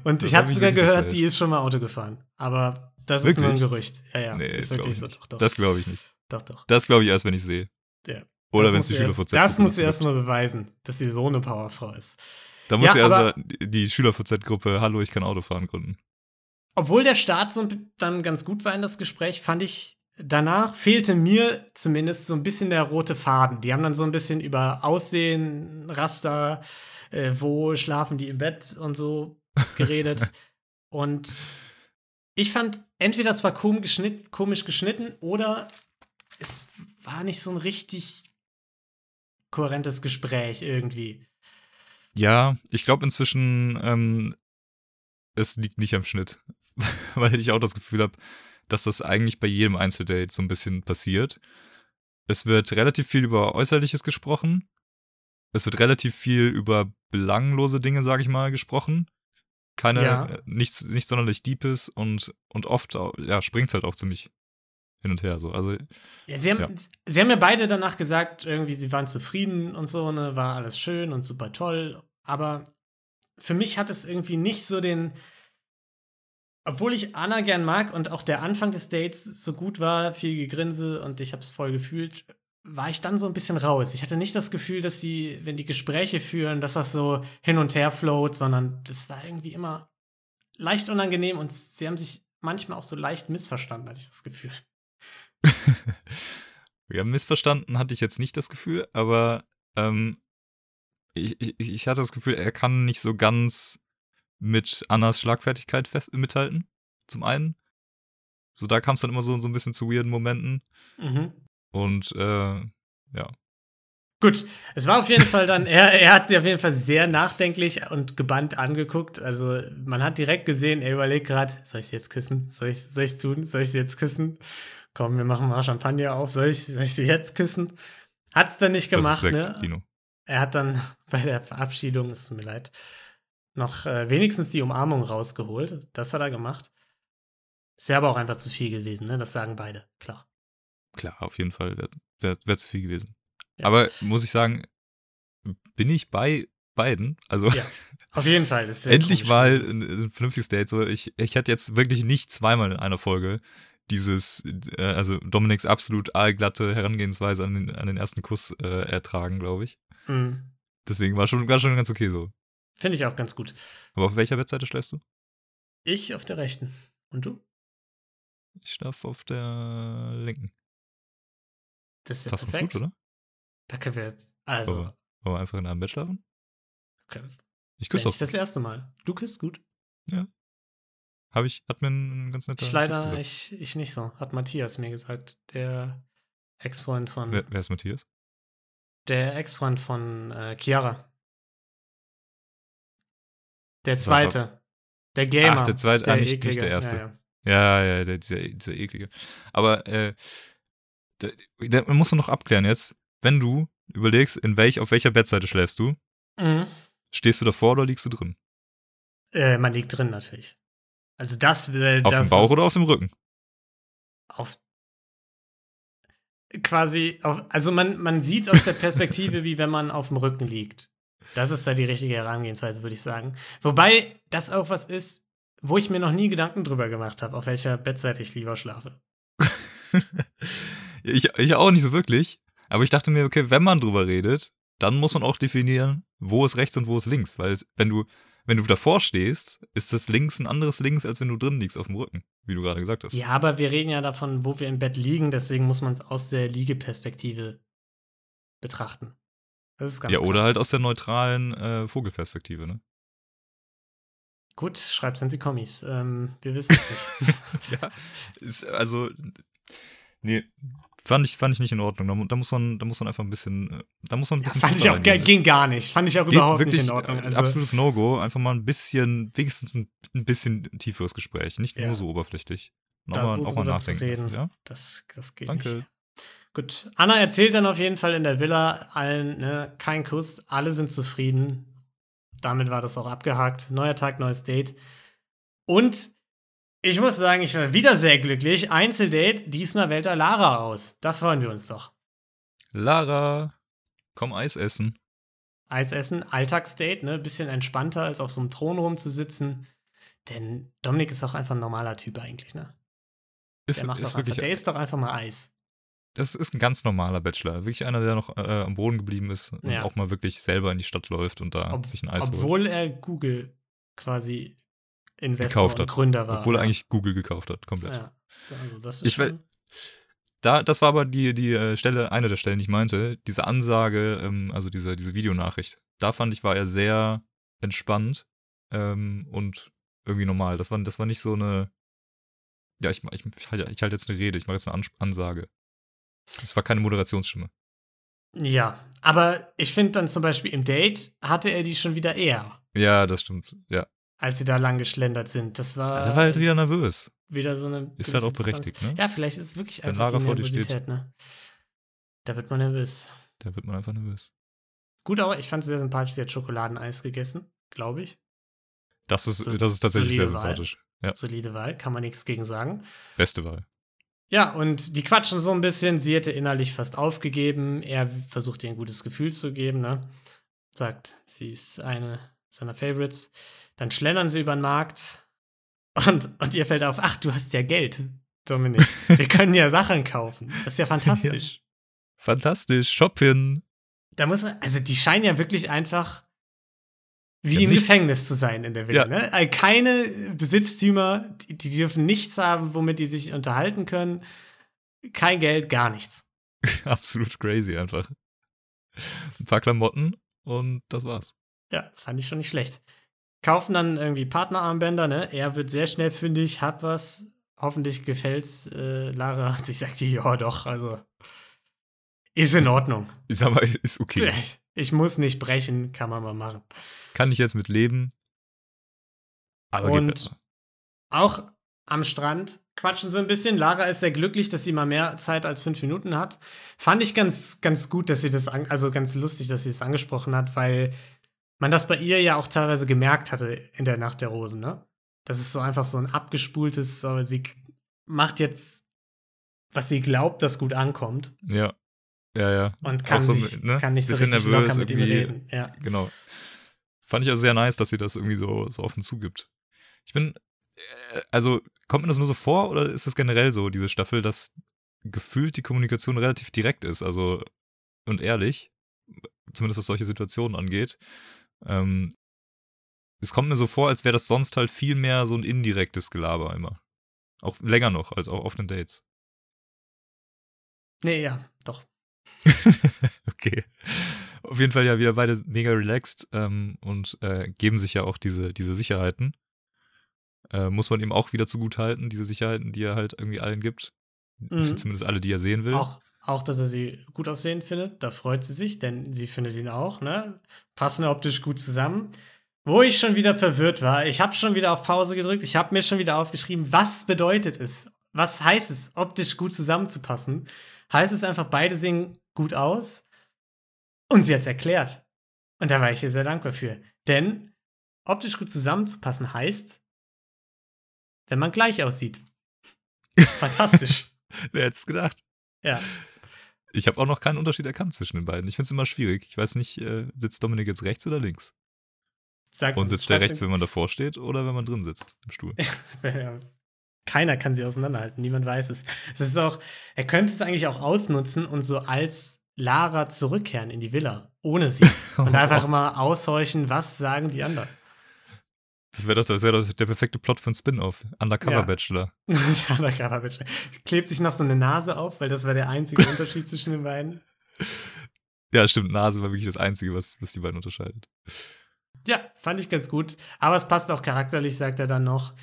Und Das ich habe sogar gehört, die ist schon mal Auto gefahren. Aber das ist nur ein Wirklich? Gerücht. Ja, ja. nee, ist das glaube wirklich ich so. nicht. Doch, doch. Das glaube ich nicht. doch, doch. Das glaube ich erst, wenn ich sehe. Ja. Oder wenn es die erst- SchülerVZ Das du gibt. erst mal beweisen, dass sie so eine Powerfrau ist. Da muss Ja, aber- also die SchülerVZ-Gruppe Hallo, ich kann Auto fahren gründen. Obwohl der Start so dann ganz gut war in das Gespräch, fand ich, danach fehlte mir zumindest so ein bisschen der rote Faden. Die haben dann so ein bisschen über Aussehen, Raster, äh, wo schlafen die im Bett und so geredet. [laughs] und ich fand, entweder es war komisch, geschnitt, komisch geschnitten oder es war nicht so ein richtig kohärentes Gespräch irgendwie. Ja, ich glaube inzwischen, ähm, es liegt nicht am Schnitt. [laughs] Weil ich auch das Gefühl habe, dass das eigentlich bei jedem Einzeldate so ein bisschen passiert. Es wird relativ viel über Äußerliches gesprochen. Es wird relativ viel über belanglose Dinge, sage ich mal, gesprochen. Keine, Ja. äh, nichts, nicht sonderlich Deepes und, und oft ja, springt halt auch ziemlich hin und her. So. Also, Ja, sie haben, Ja. sie haben ja beide danach gesagt, irgendwie, sie waren zufrieden und so, ne, war alles schön und super toll. Aber für mich hat es irgendwie nicht so den. Obwohl ich Anna gern mag und auch der Anfang des Dates so gut war, viel Gegrinse und ich hab's voll gefühlt, war ich dann so ein bisschen raus. Ich hatte nicht das Gefühl, dass sie, wenn die Gespräche führen, dass das so hin und her float, sondern das war irgendwie immer leicht unangenehm und sie haben sich manchmal auch so leicht missverstanden, hatte ich das Gefühl. [laughs] Ja, missverstanden hatte ich jetzt nicht das Gefühl, aber ähm, ich, ich, ich hatte das Gefühl, er kann nicht so ganz mit Annas Schlagfertigkeit fest, mithalten, zum einen. So, da kam es dann immer so, so ein bisschen zu weirden Momenten. Mhm. Und äh, ja. Gut, es war auf jeden Fall dann, er, er hat sie auf jeden Fall sehr nachdenklich und gebannt angeguckt. Also man hat direkt gesehen, er überlegt gerade, soll ich sie jetzt küssen? Soll ich soll ich's tun? Soll ich sie jetzt küssen? Komm, wir machen mal Champagner auf. Soll ich, soll ich sie jetzt küssen? Hat's dann nicht gemacht, ne? Dino. Er hat dann [laughs] bei der Verabschiedung, es tut mir leid, noch äh, wenigstens die Umarmung rausgeholt. Das hat er gemacht. Ist ja aber auch einfach zu viel gewesen, ne? Das sagen beide, klar. Klar, auf jeden Fall wäre wär, wär zu viel gewesen. Ja. Aber muss ich sagen, bin ich bei beiden. Also Ja, Auf jeden Fall. Endlich mal ein, ein vernünftiges Date. So, ich, ich hatte jetzt wirklich nicht zweimal in einer Folge dieses, äh, also Dominiks absolut aalglatte Herangehensweise an den, an den ersten Kuss äh, ertragen, glaube ich. Mhm. Deswegen war schon, war schon ganz okay so. Finde ich auch ganz gut. Aber auf welcher Webseite schläfst du? Ich auf der rechten. Und du? Ich schlafe auf der linken. Das ist ja Passt perfekt. gut, oder? Da können wir jetzt. Also, Wollen wir, wollen wir einfach in einem Bett schlafen? okay. Ich Küss küsse auch. nicht das erste Mal. Du küsst gut. Hab ich, hat mir ein ganz netter. Ich leider, ich, ich nicht so. Hat Matthias mir gesagt. Der Ex-Freund von. Wer, wer ist Matthias? Der Ex-Freund von äh, Chiara. Der zweite. Der Gamer. Ach, der zweite, ah, nicht- nicht eklige. der erste. Ja, ja. Ja, ja, der, dieser, dieser eklige. Aber äh, da, da muss man noch abklären jetzt, wenn du überlegst, in welch, auf welcher Bettseite schläfst du, Mhm. stehst du davor oder liegst du drin? Äh, man liegt drin natürlich. Also das, äh, Auf das dem Bauch oder auf dem Rücken? auf quasi auf, also man, man sieht es aus der Perspektive, [laughs] wie wenn man auf dem Rücken liegt. Das ist da die richtige Herangehensweise, würde ich sagen. Wobei das auch was ist, wo ich mir noch nie Gedanken drüber gemacht habe, auf welcher Bettseite ich lieber schlafe. [laughs] ich, ich auch nicht so wirklich. Aber ich dachte mir, okay, wenn man drüber redet, dann muss man auch definieren, wo ist rechts und wo ist links. Weil es- wenn du, wenn du davor stehst, ist das links ein anderes links, als wenn du drin liegst auf dem Rücken, wie du gerade gesagt hast. Ja, aber wir reden ja davon, wo wir im Bett liegen, deswegen muss man es aus der Liegeperspektive betrachten. Das ist ganz ja klar. oder halt aus der neutralen äh, Vogelperspektive, ne? Gut, schreibt's in die Kommis. Ähm, wir wissen es nicht. [laughs] ja, ist, also, nee, fand ich, fand ich nicht in Ordnung. Da, da, muss man, da muss man einfach ein bisschen, äh, da muss man ein Ja, bisschen. fand ich auch, ging gar nicht. Fand ich auch Geht überhaupt wirklich, nicht in Ordnung. Also, absolutes No-Go. Einfach mal ein bisschen, wenigstens ein, ein bisschen tieferes Gespräch. Nicht Ja. nur so oberflächlich. Nochmal, so auch mal nachdenken. reden, Ja? das, das geht Danke. nicht. Gut, Anna erzählt dann auf jeden Fall in der Villa allen, ne, kein Kuss, alle sind zufrieden. Damit war das auch abgehakt. Neuer Tag, neues Date. Und ich muss sagen, ich war wieder sehr glücklich. Einzeldate, diesmal wählt er Lara aus. Da freuen wir uns doch. Lara, komm Eis essen. Eis essen, Alltagsdate, ne? Bisschen entspannter, als auf so einem Thron rumzusitzen. Denn Dominik ist auch einfach ein normaler Typ eigentlich, ne? Ist, Der macht ist doch einfach, der isst doch einfach mal Eis. das ist ein ganz normaler Bachelor. Wirklich einer, der noch äh, am Boden geblieben ist und Ja. auch mal wirklich selber in die Stadt läuft und da Ob, sich ein Eis holt. obwohl er Google quasi Investor Gekauft hat. Gründer war. Obwohl er ja. eigentlich Google gekauft hat, komplett. Ja, also das ist Ich will- schon- Da, das war aber die, die äh, Stelle, eine der Stellen, die ich meinte, diese Ansage, ähm, also diese, diese Videonachricht. Da fand ich, war er sehr entspannt ähm, und irgendwie normal. Das war, das war nicht so eine, ja, ich, ich, ich halte jetzt eine Rede, ich mache jetzt eine Ans Ansage. Das war keine Moderationsstimme. Ja, aber ich finde dann zum Beispiel im Date hatte er die schon wieder eher, Ja, das stimmt. Ja. Als sie da lang geschlendert sind. Das war, Der war halt wieder nervös. wieder so eine. Ist halt auch berechtigt, Distanz. ne? Ja, vielleicht ist es wirklich Wenn einfach Lara die. Nervosität, ne? Da wird man nervös. Da wird man einfach nervös. Gut, aber ich fand es sehr sympathisch, sie hat Schokoladeneis gegessen, glaube ich. Das ist, So- das ist tatsächlich sehr sympathisch. Ja, Solide Wahl, kann man nichts gegen sagen. beste Wahl. Ja, und die quatschen so ein bisschen. Sie hätte innerlich fast aufgegeben. Er versucht ihr ein gutes Gefühl zu geben, ne? Sagt, sie ist eine seiner Favorites. Dann schlendern sie über den Markt und, und ihr fällt auf, ach, du hast ja Geld, Dominik. Wir können ja Sachen kaufen. Das ist ja fantastisch. Fantastisch, shoppen. Da muss man, also die scheinen ja wirklich einfach wie Ja, im nichts- Gefängnis zu sein in der Villa. Ja. Ne? Also keine Besitztümer, die, die dürfen nichts haben, womit die sich unterhalten können. Kein Geld, gar nichts. [laughs] Absolut crazy einfach. Ein paar Klamotten und das war's. Ja, fand ich schon nicht schlecht. Kaufen dann irgendwie Partnerarmbänder, ne? Er wird sehr schnell fündig, hat was. Hoffentlich gefällt's äh, Lara. Und sie sagt, ja doch, also ist in Ordnung. Ich sag mal, ist okay. [laughs] Ich muss nicht brechen, kann man mal machen. Kann ich jetzt mit leben. Aber geht Und auch am Strand quatschen so ein bisschen. Lara ist sehr glücklich, dass sie mal mehr Zeit als fünf Minuten hat. Fand ich ganz, ganz gut, dass sie das, also ganz lustig, dass sie es angesprochen hat, weil man das bei ihr ja auch teilweise gemerkt hatte in der Nacht der Rosen, ne? Das ist so einfach so ein abgespultes, so, sie macht jetzt, was sie glaubt, das gut ankommt Ja. Ja, ja. und kann, so, sich, ne? kann nicht so richtig nervös locker mit ihm reden. Ja. Genau. Fand ich also sehr nice, dass sie das irgendwie so, so offen zugibt. Ich bin, äh, also, kommt mir das nur so vor oder ist es generell so, diese Staffel, dass gefühlt die Kommunikation relativ direkt ist, also und ehrlich, zumindest was solche Situationen angeht. Ähm, es kommt mir so vor, als wäre das sonst halt viel mehr so ein indirektes Gelaber immer. Auch länger noch, als auf offenen Dates. Nee, ja, doch. [laughs] okay. Auf jeden Fall ja wieder beide mega relaxed ähm, und äh, geben sich ja auch diese, diese Sicherheiten. Äh, muss man ihm auch wieder zugutehalten, diese Sicherheiten, die er halt irgendwie allen gibt. Mhm. Zumindest alle, die er sehen will. Auch, auch, dass er sie gut aussehen findet, da freut sie sich, denn sie findet ihn auch, ne? Passen optisch gut zusammen. Wo ich schon wieder verwirrt war, ich habe schon wieder auf Pause gedrückt, ich habe mir schon wieder aufgeschrieben, was bedeutet es? Was heißt es, optisch gut zusammenzupassen? Heißt es einfach, beide sehen gut aus? Und sie hat es erklärt. Und da war ich ihr sehr dankbar für. Denn optisch gut zusammenzupassen heißt, wenn man gleich aussieht. [laughs] Fantastisch. Wer hätte es gedacht? Ja. Ich habe auch noch keinen Unterschied erkannt zwischen den beiden. Ich finde es immer schwierig. Ich weiß nicht, äh, sitzt Dominik jetzt rechts oder links? Sagt Und sitzt er schreibt rechts, wenn man davor steht oder wenn man drin sitzt im Stuhl? [laughs] Keiner kann sie auseinanderhalten, niemand weiß es. Es ist auch, er könnte es eigentlich auch ausnutzen und so als Lara zurückkehren in die Villa, ohne sie. [laughs] Und einfach mal aushorchen, was sagen die anderen. Das wäre doch, das wär doch der perfekte Plot für einen Spin-off. Undercover Ja. Bachelor. Der [laughs] Undercover Bachelor. Klebt sich noch so eine Nase auf, weil das war der einzige Unterschied [laughs] zwischen den beiden. Ja, stimmt. Nase war wirklich das Einzige, was, was die beiden unterscheidet. Ja, fand ich ganz gut. Aber es passt auch charakterlich, sagt er dann noch.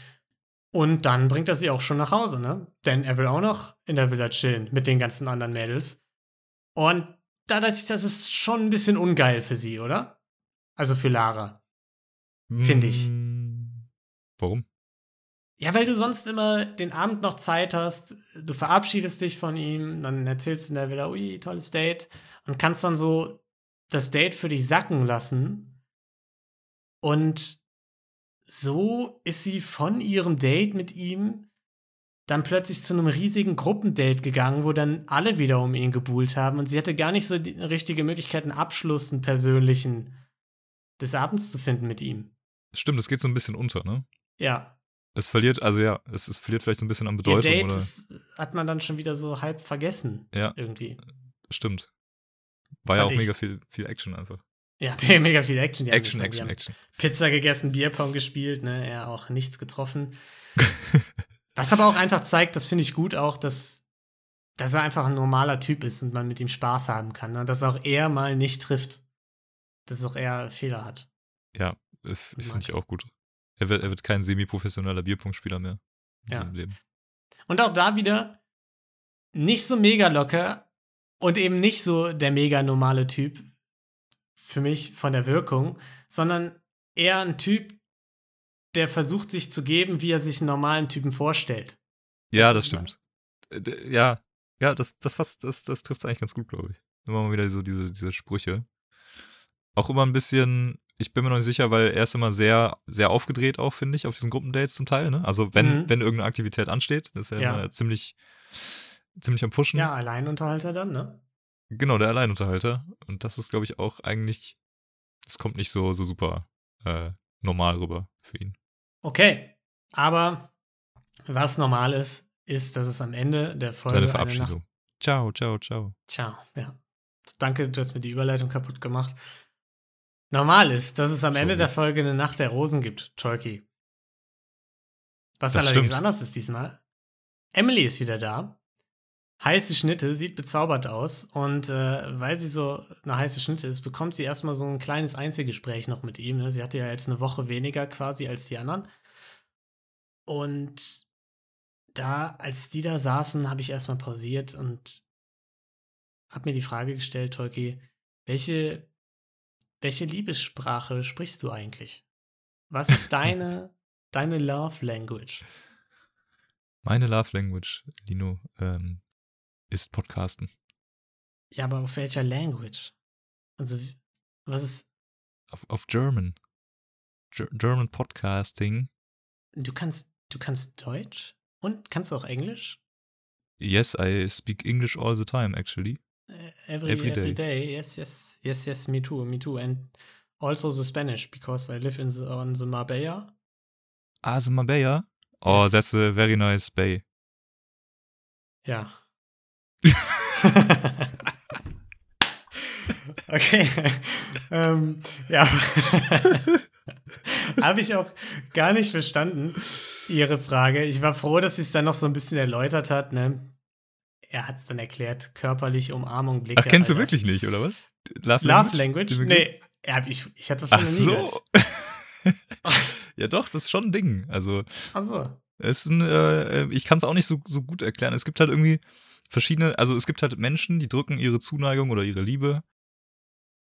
Und dann bringt er sie auch schon nach Hause, ne? Denn er will auch noch in der Villa chillen mit den ganzen anderen Mädels. Und da dachte ich, das ist schon ein bisschen ungeil für sie, oder? Also für Lara. Finde ich. Hm, Warum? Ja, weil du sonst immer den Abend noch Zeit hast, du verabschiedest dich von ihm, dann erzählst du in der Villa, ui, tolles Date, und kannst dann so das Date für dich sacken lassen. Und so ist sie von ihrem Date mit ihm dann plötzlich zu einem riesigen Gruppendate gegangen, wo dann alle wieder um ihn gebuhlt haben und sie hatte gar nicht so die richtige Möglichkeit, einen Abschluss, einen persönlichen des Abends zu finden mit ihm. Stimmt, es geht so ein bisschen unter, ne? Ja, Es verliert, also ja, es, es verliert vielleicht so ein bisschen an Ihr Bedeutung, Date oder? ist, hat man dann schon wieder so halb vergessen. Ja. Irgendwie. Stimmt. War ja Fand auch ich. mega viel, viel Action einfach. Ja, [laughs] mega viel Action. Die Action. Action, Die Action. Pizza gegessen, Bierpong gespielt, ne, er auch nichts getroffen. [laughs] Was aber auch einfach zeigt, das finde ich gut auch, dass, dass er einfach ein normaler Typ ist und man mit ihm Spaß haben kann. Ne? Und dass auch er mal nicht trifft. Dass auch er Fehler hat. Ja, das finde ich auch gut. Er wird, er wird kein semi-professioneller Bierpunktspieler mehr. in Ja. seinem Leben. Und auch da wieder nicht so mega locker und eben nicht so der mega normale Typ für mich von der Wirkung, sondern eher ein Typ, der versucht sich zu geben, wie er sich einen normalen Typen vorstellt. Ja, Das das stimmt. Äh, Ja, ja, das, das, fast- das, das trifft es eigentlich ganz gut, glaube ich. Immer mal wieder so diese, diese Sprüche. Auch immer ein bisschen, ich bin mir noch nicht sicher, weil er ist immer sehr, sehr aufgedreht auch, finde ich, auf diesen Gruppendates zum Teil, ne? Also wenn, Mhm. wenn irgendeine Aktivität ansteht, ist er Ja. immer ziemlich, ziemlich am Pushen. Ja, Alleinunterhalter dann, ne? Genau, der Alleinunterhalter. Und das ist, glaube ich, auch eigentlich, das kommt nicht so, so super äh, normal rüber für ihn. Okay, aber was normal ist, ist, dass es am Ende der Folge Seine eine Verabschiedung. Ciao, ciao, ciao. Ciao, ja. Danke, du hast mir die Überleitung kaputt gemacht. Normal ist, dass es am So Ende gut. der Folge eine Nacht der Rosen gibt, Tolki. Was Das allerdings stimmt. anders ist diesmal. Emily ist wieder da. Heiße Schnitte, sieht bezaubert aus. Und äh, weil sie so eine heiße Schnitte ist, bekommt sie erstmal so ein kleines Einzelgespräch noch mit ihm. Ne? Sie hatte ja jetzt eine Woche weniger quasi als die anderen. Und da, als die da saßen, habe ich erstmal pausiert und habe mir die Frage gestellt, Tolki, welche, welche Liebessprache sprichst du eigentlich? Was ist deine, [laughs] deine Love Language? Meine Love Language, Lino, ähm, ist Podcasten. Ja, aber auf welcher Language? Also, was ist, Auf, auf German. Ger German Podcasting. du kannst, du kannst Deutsch? Und kannst du auch Englisch? Yes, I speak English all the time, actually. Äh, Every, Every every, day. day. Yes, yes, yes, yes, me too, me too. And also the Spanish, because I live in the, on the Marbella. Ah, the Marbella? Oh, Yes. that's a very nice bay. Ja. [laughs] [laughs] okay. ähm, ja. [laughs] Habe ich auch gar nicht verstanden. ihre Frage. Ich war froh, dass sie es dann noch so ein bisschen erläutert hat, ne? Er hat es dann erklärt, körperlich Umarmung, Blicke. Ach, kennst du all das. wirklich nicht, oder was? Love Love Language? Den Begriff? Nee, ich, ich hatte von Ach nie so. [laughs] ja, doch, das ist schon ein Ding. Also, Ach so. es ist ein, äh, ich kann es auch nicht so, so gut erklären. Es gibt halt irgendwie verschiedene, also es gibt halt Menschen, die drücken ihre Zuneigung oder ihre Liebe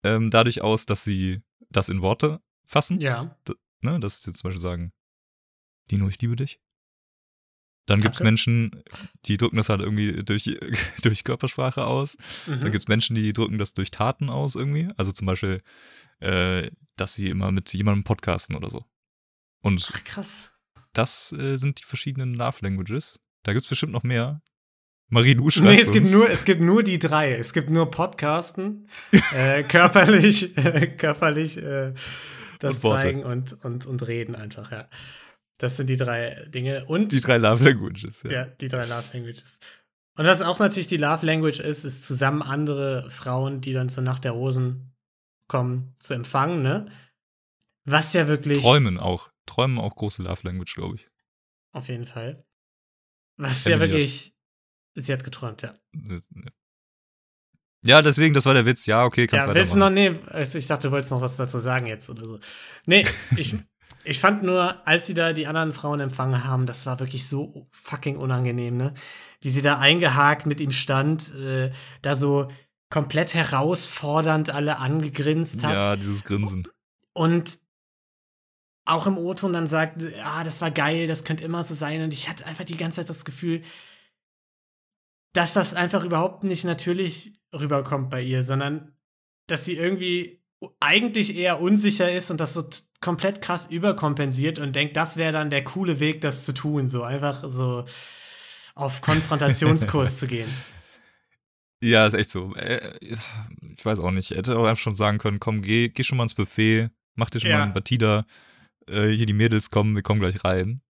ähm, dadurch aus, dass sie das in Worte fassen. Ja. Ne? Dass sie zum Beispiel sagen, Dino, ich liebe dich. Dann gibt es. Menschen, die drücken das halt irgendwie durch, [laughs] durch Körpersprache aus. Dann Mhm. gibt es Menschen, die drücken das durch Taten aus irgendwie. Also zum Beispiel, äh, dass sie immer mit jemandem podcasten oder so. Und Ach, krass. das äh, sind die verschiedenen Love Languages. Da gibt es bestimmt noch mehr. Marie, du schreibst Nee, es gibt, uns. nur, es gibt nur die drei. Es gibt nur Podcasten, [laughs] äh, körperlich, körperlich äh, das Und zeigen und, und, und reden einfach, ja. Das sind die drei Dinge. Und die drei Love Languages. Ja. ja, die drei Love Languages. Und was auch natürlich die Love Language ist, ist zusammen andere Frauen, die dann zur Nacht der Rosen kommen, zu empfangen, ne? Was ja wirklich. Träumen auch. Träumen auch große Love Language, glaube ich. Auf jeden Fall. Was Emily ja hat- wirklich. Sie hat geträumt, ja. Ja. Deswegen, das war der Witz. Ja, okay, kannst Ja, willst du noch, nee, also ich dachte, du wolltest noch was dazu sagen jetzt oder so. Nee, ich, [laughs] ich fand nur, als sie da die anderen Frauen empfangen haben, das war wirklich so fucking unangenehm, ne? Wie sie da eingehakt mit ihm stand, äh, da so komplett herausfordernd alle angegrinst hat Ja, dieses Grinsen. und auch im O-Ton dann sagt, ah, das war geil, das könnte immer so sein. Und ich hatte einfach die ganze Zeit das Gefühl, dass das einfach überhaupt nicht natürlich rüberkommt bei ihr, sondern dass sie irgendwie eigentlich eher unsicher ist und das so komplett krass überkompensiert und denkt, das wäre dann der coole Weg, das zu tun, so einfach so auf [laughs] Konfrontationskurs zu gehen. Ja, ist echt so. Äh, Ich weiß auch nicht. Er hätte auch einfach schon sagen können, komm, geh, geh schon mal ins Buffet, mach dir schon Ja. mal ein Batida. Äh, hier die Mädels kommen, wir kommen gleich rein.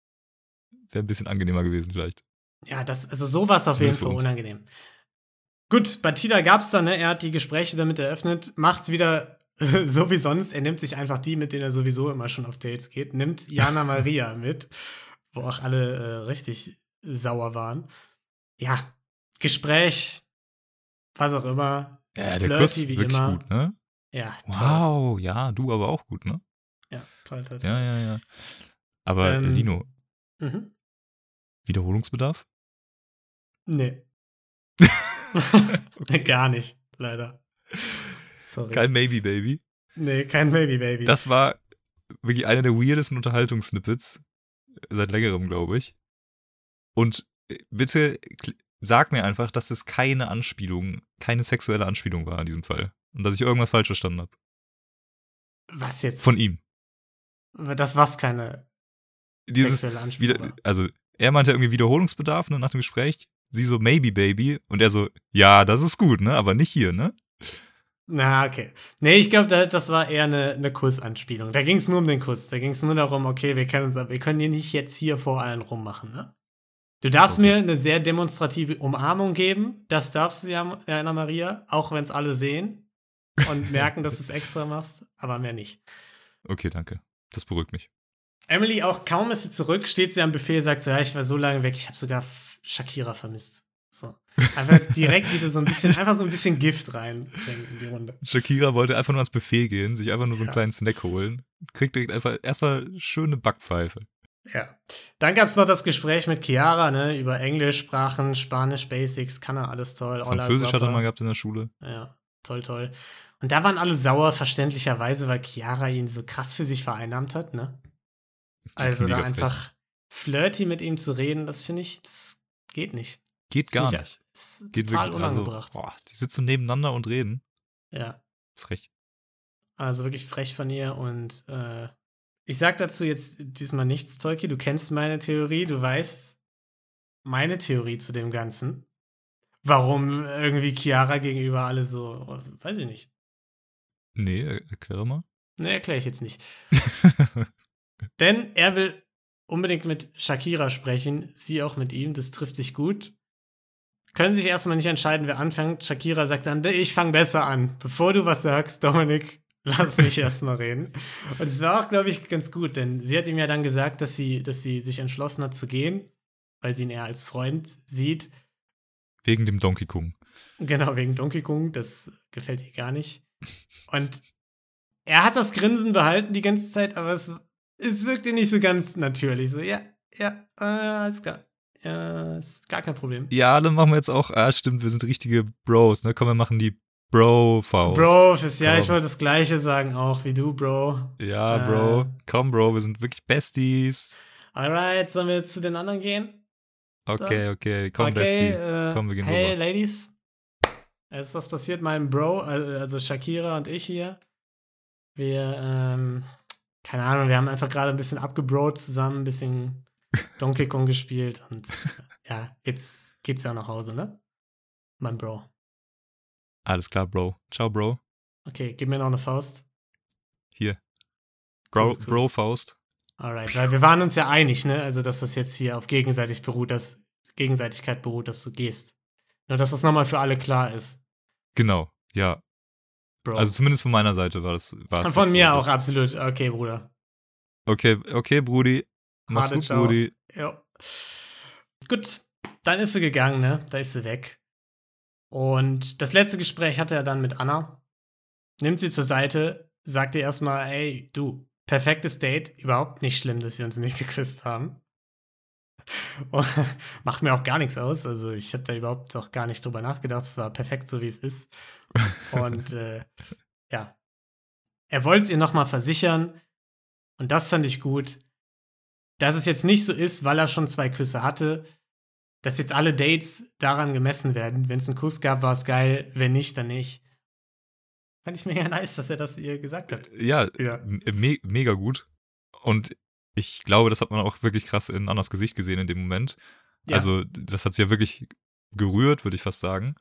Wäre ein bisschen angenehmer gewesen vielleicht. Ja, das, also sowas auf jeden Fall unangenehm. Gut, Batida gab's dann, ne? Er hat die Gespräche damit eröffnet, macht's wieder [laughs] so wie sonst. Er nimmt sich einfach die, mit denen er sowieso immer schon auf Dates geht, nimmt Jana Maria [laughs] mit, wo auch alle äh, richtig sauer waren. Ja, Gespräch, was auch immer. Ja, der Flirty Kuss, wie wirklich immer. gut, ne? Ja, toll. Wow, ja, du aber auch gut, ne? Ja, toll, toll, toll. Ja, ja, ja. Aber Ähm, Lino, Mhm. Wiederholungsbedarf? Nee. [laughs] Gar nicht, leider. Sorry. Kein Maybe Baby. nee, kein Baby Baby. Das war wirklich einer der weirdesten Unterhaltungssnippets seit längerem, glaube ich. Und äh, bitte sag mir einfach, dass es keine Anspielung, keine sexuelle Anspielung war in diesem Fall. Und dass ich irgendwas falsch verstanden habe. Was jetzt? Von ihm. das war's keine Dieses sexuelle Anspielung. wieder, war. also er meinte irgendwie Wiederholungsbedarf ne, nach dem Gespräch. Sie so, maybe, baby. Und er so, ja, das ist gut, ne? Aber nicht hier, ne? Na, okay. Nee, ich glaube, da- das war eher eine, eine Kussanspielung. Da ging es nur um den Kuss. Da ging es nur darum, okay, wir können uns, wir können hier nicht jetzt hier vor allen rummachen, ne? Du darfst Okay. mir eine sehr demonstrative Umarmung geben. Das darfst du ja, Anna Maria, auch wenn es alle sehen und [laughs] merken, dass du es extra machst, aber mehr nicht. Okay, danke. Das beruhigt mich. Emily, auch kaum ist sie zurück, steht sie am Buffet, sagt so, ja, ich war so lange weg, ich habe sogar Shakira vermisst. So. Einfach direkt wieder so ein bisschen, einfach so ein bisschen Gift reinbringen in die Runde. Shakira wollte einfach nur ans Buffet gehen, sich einfach nur so einen Ja. kleinen Snack holen. Kriegt direkt einfach erstmal schöne Backpfeife. Ja. Dann gab es noch das Gespräch mit Chiara, ne, über Englisch, Sprachen, Spanisch, Basics, kann er alles toll. Französisch hat er mal gehabt in der Schule. Ja, toll, toll. Und da waren alle sauer, verständlicherweise, weil Chiara ihn so krass für sich vereinnahmt hat, ne? Also da einfach flirty mit ihm zu reden, das finde ich, das geht nicht. Geht gar nicht- nicht. Ist Geht total wirklich, also, unangebracht. boah, die sitzen nebeneinander und reden. Ja, Frech. also wirklich frech von ihr und äh, ich sag dazu jetzt diesmal nichts, Tolki. Du kennst meine Theorie, du weißt meine Theorie zu dem Ganzen. Warum irgendwie Chiara gegenüber alle so, weiß ich nicht. Nee, er- erkläre mal. Ne, erkläre ich jetzt nicht. [laughs] Denn er will unbedingt mit Shakira sprechen, sie auch mit ihm, das trifft sich gut. Können sich erstmal nicht entscheiden, wer anfängt. Shakira sagt dann, ich fange besser an. Bevor du was sagst, Dominik, [laughs] Lass mich erst mal reden. Und es war auch, glaube ich, ganz gut, denn sie hat ihm ja dann gesagt, dass sie, dass sie sich entschlossen hat zu gehen, weil sie ihn eher als Freund sieht. Wegen dem Donkey Kong. Genau, wegen Donkey Kong. Das gefällt ihr gar nicht. Und er hat das Grinsen behalten die ganze Zeit, aber es, es wirkte nicht so ganz natürlich. So, ja, ja, äh, alles klar. Ja, ist gar kein Problem. Ja, dann machen wir jetzt auch, ah, stimmt, wir sind richtige Bros, ne? Komm, wir machen die Bro-Faust. Bro, ja, Komm. ich wollte das Gleiche sagen auch wie du, Bro. Ja, Äh. Bro. Komm, Bro, wir sind wirklich Besties. Alright, sollen wir jetzt zu den anderen gehen? Okay, okay, komm, okay, Bestie. äh, Komm, wir gehen hey, rüber. Ladies. Es ist was passiert, mein Bro, also also Shakira und ich hier. Wir, ähm, keine Ahnung, wir haben einfach gerade ein bisschen abgebrot zusammen, ein bisschen Donkey Kong gespielt und äh, ja, jetzt geht's ja nach Hause, ne? Mein Bro. Alles klar, Bro. Ciao, Bro. Okay, gib mir noch eine Faust. Hier. Bro, Cool, cool. Bro-Faust. Alright, weil wir waren uns ja einig, ne? Also, dass das jetzt hier auf gegenseitig beruht, dass Gegenseitigkeit beruht, dass du gehst. Nur, dass das nochmal für alle klar ist, Genau, ja. Bro. Also zumindest von meiner Seite war das. War Und von mir so, auch, absolut. Okay, Bruder. Okay, okay, Brudi. Mach's Harte gut, Ciao. Brudi. Ja. Gut, dann ist sie gegangen, ne? Da ist sie weg. Und das letzte Gespräch hatte er dann mit Anna. Nimmt sie zur Seite, sagt ihr erstmal, ey, du, perfektes Date, überhaupt nicht schlimm, dass wir uns nicht [laughs] geküsst haben. Und [laughs] macht mir auch gar nichts aus. Also ich habe da überhaupt auch gar nicht drüber nachgedacht. Es war perfekt so, wie es ist. Und [laughs] äh, ja, er wollte es ihr nochmal versichern. Und das fand ich gut dass es jetzt nicht so ist, weil er schon zwei Küsse hatte, dass jetzt alle Dates daran gemessen werden. Wenn es einen Kuss gab, war es geil, wenn nicht, dann nicht. Fand ich mega [laughs] nice, dass er das ihr gesagt hat. Ja, Ja. me mega gut. Und ich glaube, das hat man auch wirklich krass in Annas Gesicht gesehen in dem Moment. Ja. Also, das hat sie ja wirklich gerührt, würde ich fast sagen.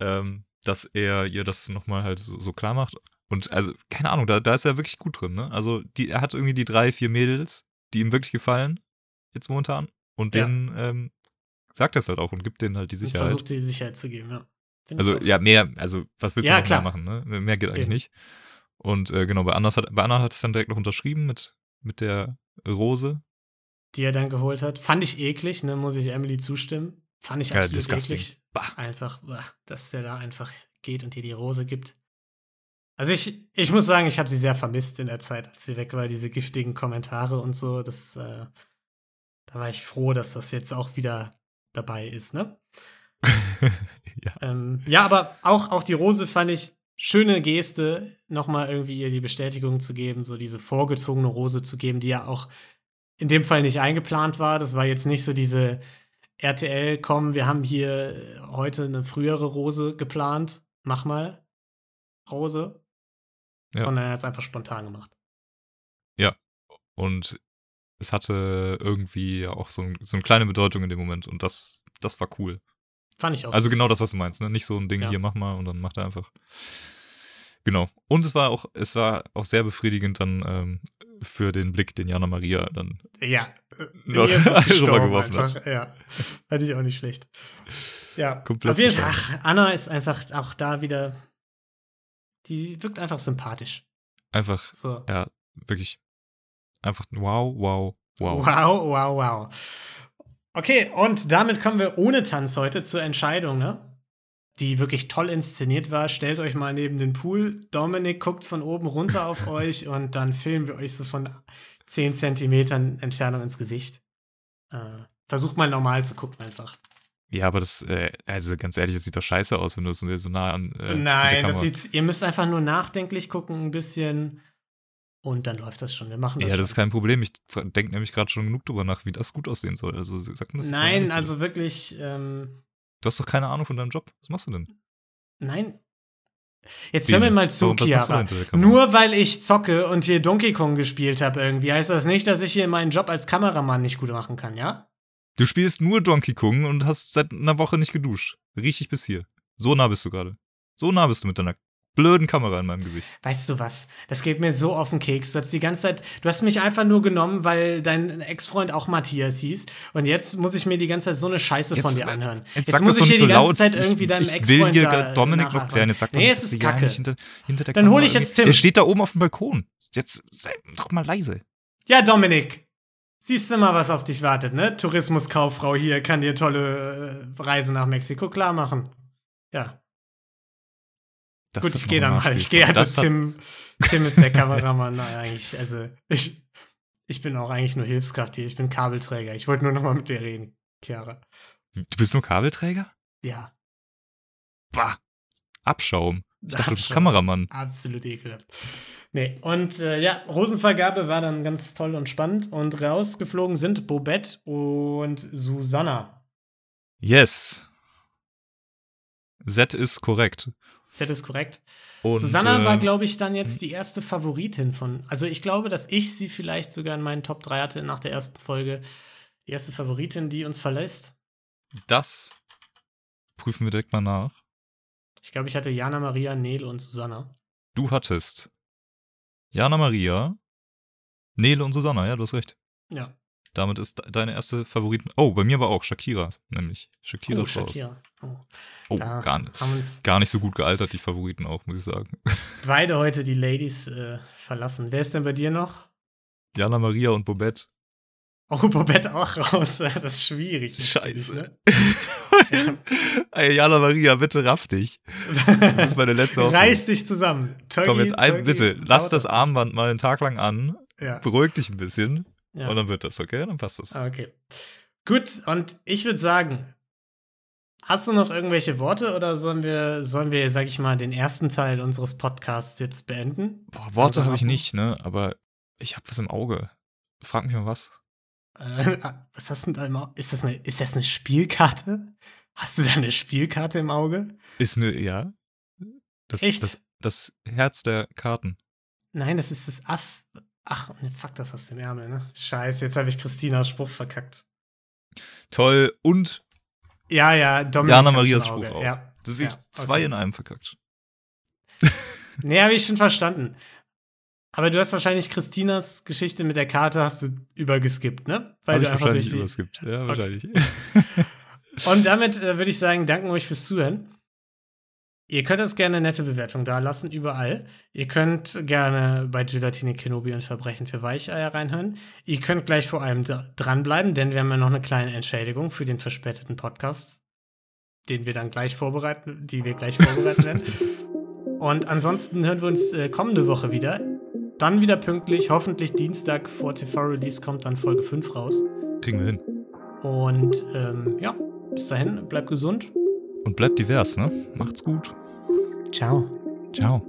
Ähm, dass er ihr das nochmal halt so, so klar macht. Und also, keine Ahnung, da, da ist er wirklich gut drin, ne? Also, die, er hat irgendwie die drei, vier Mädels, die ihm wirklich gefallen, jetzt momentan. Und Ja. denen ähm, sagt er es halt auch und gibt denen halt die Und Sicherheit. versucht die Sicherheit zu geben, ja. Find Also ja, mehr, also was willst du Ja, noch klar. mehr machen, ne? Mehr geht eigentlich Eben. nicht. Und äh, genau, bei Anna hat, bei Anna hat es dann direkt noch unterschrieben mit, mit der Rose. Die er dann geholt hat. Fand ich eklig, ne, muss ich Emily zustimmen. Fand ich Ja, absolut disgusting. eklig. Bah. Einfach, bah, dass der da einfach geht und dir die Rose gibt. Also ich, ich muss sagen, ich habe sie sehr vermisst in der Zeit, als sie weg war, diese giftigen Kommentare und so. Das, äh, da war ich froh, dass das jetzt auch wieder dabei ist, ne? [laughs] ja. Ähm, ja, aber auch, auch die Rose fand ich schöne Geste, nochmal irgendwie ihr die Bestätigung zu geben, so diese vorgezogene Rose zu geben, die ja auch in dem Fall nicht eingeplant war. Das war jetzt nicht so diese RTL, komm, wir haben hier heute eine frühere Rose geplant, mach mal Rose, Ja. sondern er hat es einfach spontan gemacht. Und es hatte irgendwie auch so, ein, so eine kleine Bedeutung in dem Moment und das, das war cool. Fand ich auch Also genau das, was du meinst, ne? Nicht so ein Ding, Ja. hier mach mal und dann macht er einfach. Genau. Und es war auch, es war auch sehr befriedigend dann ähm, für den Blick, den Jana Maria dann Ja, [laughs] Noch [laughs] rübergeworfen einfach. Ja, fand ich auch nicht schlecht. Ja, Komplett auf jeden Fall. Ach, Anna ist einfach auch da wieder. Die wirkt einfach sympathisch. einfach, So. ja, wirklich einfach wow, wow, wow. Wow, wow, wow. Okay, und damit kommen wir ohne Tanz heute zur Entscheidung, ne? Die wirklich toll inszeniert war. Stellt euch mal neben den Pool. Dominik guckt von oben runter auf [laughs] euch und dann filmen wir euch so von 10 Zentimetern Entfernung ins Gesicht. Äh, versucht mal normal zu gucken einfach. Ja, aber das, äh, also ganz ehrlich, das sieht doch scheiße aus, wenn du so, so nah an. Äh, Nein, das sieht, ihr müsst einfach nur nachdenklich gucken, ein bisschen. Und dann läuft das schon. Wir machen das. Ja, das ist schon. kein Problem. Ich denke nämlich gerade schon genug drüber nach, wie das gut aussehen soll. Also sag mir das Nein, also wirklich, ähm, Du hast doch keine Ahnung von deinem Job. Was machst du denn? nein. Jetzt hör mir mal zu, du Chiara. Nur weil ich zocke und hier Donkey Kong gespielt habe irgendwie, heißt das nicht, dass ich hier meinen Job als Kameramann nicht gut machen kann, ja? Du spielst nur Donkey Kong und hast seit einer Woche nicht geduscht. Riech ich bis hier. So nah bist du gerade. So nah bist du mit deiner blöden Kamera in meinem Gesicht. Weißt du was? Das geht mir so auf den Keks. Du hast die ganze Zeit, du hast mich einfach nur genommen, weil dein Ex-Freund auch Matthias hieß. Und jetzt muss ich mir die ganze Zeit so eine Scheiße von Jetzt, dir äh, anhören. Jetzt, Jetzt, sag muss das ich hier nicht die so ganze laut. Zeit irgendwie ich, deinem ich will Ex-Freund hier da Dominik noch klären. Jetzt sag doch Nee, es ist kacke. nicht hinter, hinter der Dann Kamera hol ich jetzt Tim. Der steht da oben auf dem Balkon. Jetzt sei doch mal leise. Ja, Dominik. Siehst du mal, was auf dich wartet, ne? Tourismuskauffrau hier kann dir tolle äh, Reisen nach Mexiko klar machen. Ja. Das Gut, ich gehe dann mal. Ich gehe also Das Tim. Tim ist der Kameramann eigentlich. Also ich, ich bin auch eigentlich nur Hilfskraft hier. Ich bin Kabelträger. Ich wollte nur noch mal mit dir reden, Chiara. Du bist nur Kabelträger? Ja, Bah. Abschaum. Ich dachte, du bist Abschaum. Kameramann. absolut ekelhaft. Nee, und äh, ja, Rosenvergabe war dann ganz toll und spannend. Und rausgeflogen sind Bobette und Susanna. Yes. Z ist korrekt. Das ist korrekt. Und, Susanna äh, war, glaube ich, dann jetzt die erste Favoritin von. Also ich glaube, dass ich sie vielleicht sogar in meinen Top 3 hatte nach der ersten Folge. Die erste Favoritin, die uns verlässt. Das prüfen wir direkt mal nach. Ich glaube, ich hatte Jana Maria, Nele und Susanna. Du hattest Jana Maria, Nele und Susanna, ja, du hast recht. Ja. Damit ist de- deine erste Favoriten. Oh, bei mir war auch Shakira, nämlich. Shakira Oh, ist. Shakira. Oh, Oh, gar nicht. Gar nicht so gut gealtert, die Favoriten auch, muss ich sagen. [laughs] beide heute die Ladies äh, verlassen. Wer ist denn bei dir noch? Jana Maria und Bobette. Oh, [laughs] Bobette auch raus. Das ist schwierig. Scheiße. Ne? [laughs] Ey, Jana Maria, bitte raff dich. Das ist meine letzte Hoffnung. Reiß dich zusammen. Tolki, Komm jetzt ein, Tolki, bitte, lass das Armband mal einen Tag lang an. Ja. beruhig dich ein bisschen ja. und dann wird das, okay? Dann passt das. Ah, Okay. Gut, und ich würde sagen, hast du noch irgendwelche Worte oder sollen wir, sollen wir, sag ich mal, den ersten Teil unseres Podcasts jetzt beenden? Boah, Worte Langsam habe ich nicht, ne? Aber ich habe was im Auge. Frag mich mal was. Äh, was hast du denn da im Auge? Ist das, eine, ist das eine Spielkarte? Hast du da eine Spielkarte im Auge? Ist ne, ja. Das, Echt? Das, das Herz der Karten. Nein, das ist das Ass. Ach, ne, fuck, das hast du im Ärmel, ne? Scheiße, jetzt habe ich Christinas Spruch verkackt. Toll. Und Ja, ja, Dominik. Jana Marias. Spruch auch. Ja. das Ja, zwei okay. in einem verkackt. Nee, habe ich schon verstanden. Aber du hast wahrscheinlich Christinas Geschichte mit der Karte hast du übergeskippt, ne? Habe ich du einfach wahrscheinlich durch die- überskippt. Ja, Okay. wahrscheinlich. [laughs] Und damit äh, würde ich sagen, danken euch fürs Zuhören. Ihr könnt uns gerne eine nette Bewertung da lassen, überall. Ihr könnt gerne bei Gelatine Kenobi und Verbrechen für Weicheier reinhören. Ihr könnt gleich vor allem dr- dranbleiben, denn wir haben ja noch eine kleine Entschädigung für den verspäteten Podcast, den wir dann gleich vorbereiten, die wir gleich vorbereiten werden. [laughs] Und ansonsten hören wir uns äh, kommende Woche wieder. Dann wieder pünktlich, hoffentlich Dienstag vor TV-Release kommt dann Folge 5 raus. Kriegen wir hin. Und ähm, ja, bis dahin, bleibt gesund. Und bleibt divers, ne? Macht's gut. Ciao. Ciao.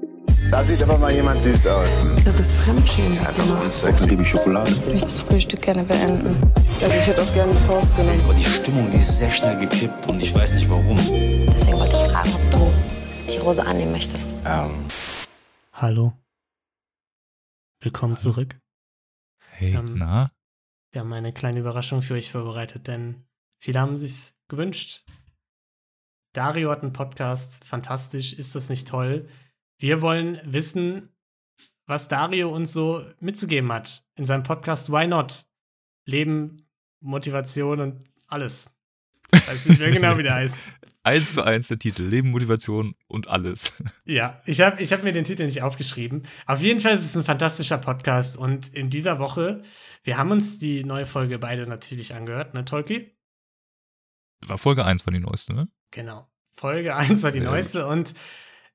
Da sieht aber mal jemand süß aus. Das ist Fremdschämen. Hat aber uns Dann Sex. liebe ich Schokolade. Ich möchte das Frühstück gerne beenden. Also ich hätte auch gerne die Faust genommen. Aber die Stimmung, die ist sehr schnell gekippt und ich weiß nicht warum. Deswegen wollte ich fragen, ob du die Rose annehmen möchtest. Ähm, Hallo. Willkommen zurück. Hey, Ähm, na? Wir haben eine kleine Überraschung für euch vorbereitet, denn viele haben sich's gewünscht. Dario hat einen Podcast, fantastisch, ist das nicht toll? Wir wollen wissen, was Dario uns so mitzugeben hat in seinem Podcast Why Not? Leben, Motivation und alles. Ich weiß nicht mehr genau, wie der heißt. Eins zu eins der Titel. Leben, Motivation und alles. Ja, ich habe ich hab mir den Titel nicht aufgeschrieben. Auf jeden Fall ist es ein fantastischer Podcast und in dieser Woche, wir haben uns die neue Folge beide natürlich angehört, ne, Tolki? War Folge 1 war die neueste, ne? Genau. Folge 1 war die Sehr neueste und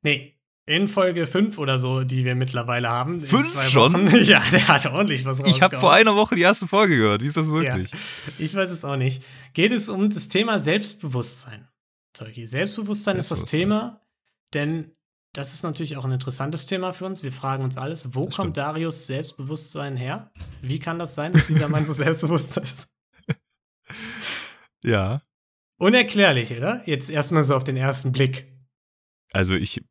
nee, in Folge 5 oder so, die wir mittlerweile haben. Fünf schon? [laughs] Ja, der hat ordentlich was Ich habe rausgehauen. vor einer Woche die erste Folge gehört. Wie ist das Ja, möglich? ich weiß es auch nicht. Geht es um das Thema Selbstbewusstsein. Tolki, Selbstbewusstsein ist das Selbstbewusstsein. Thema, denn das ist natürlich auch ein interessantes Thema für uns. Wir fragen uns alles, wo Das kommt stimmt. Darius Selbstbewusstsein her? Wie kann das sein, dass dieser Mann so [laughs] selbstbewusst ist? [laughs] Ja. Unerklärlich, oder? Jetzt erstmal so auf den ersten Blick. Also ich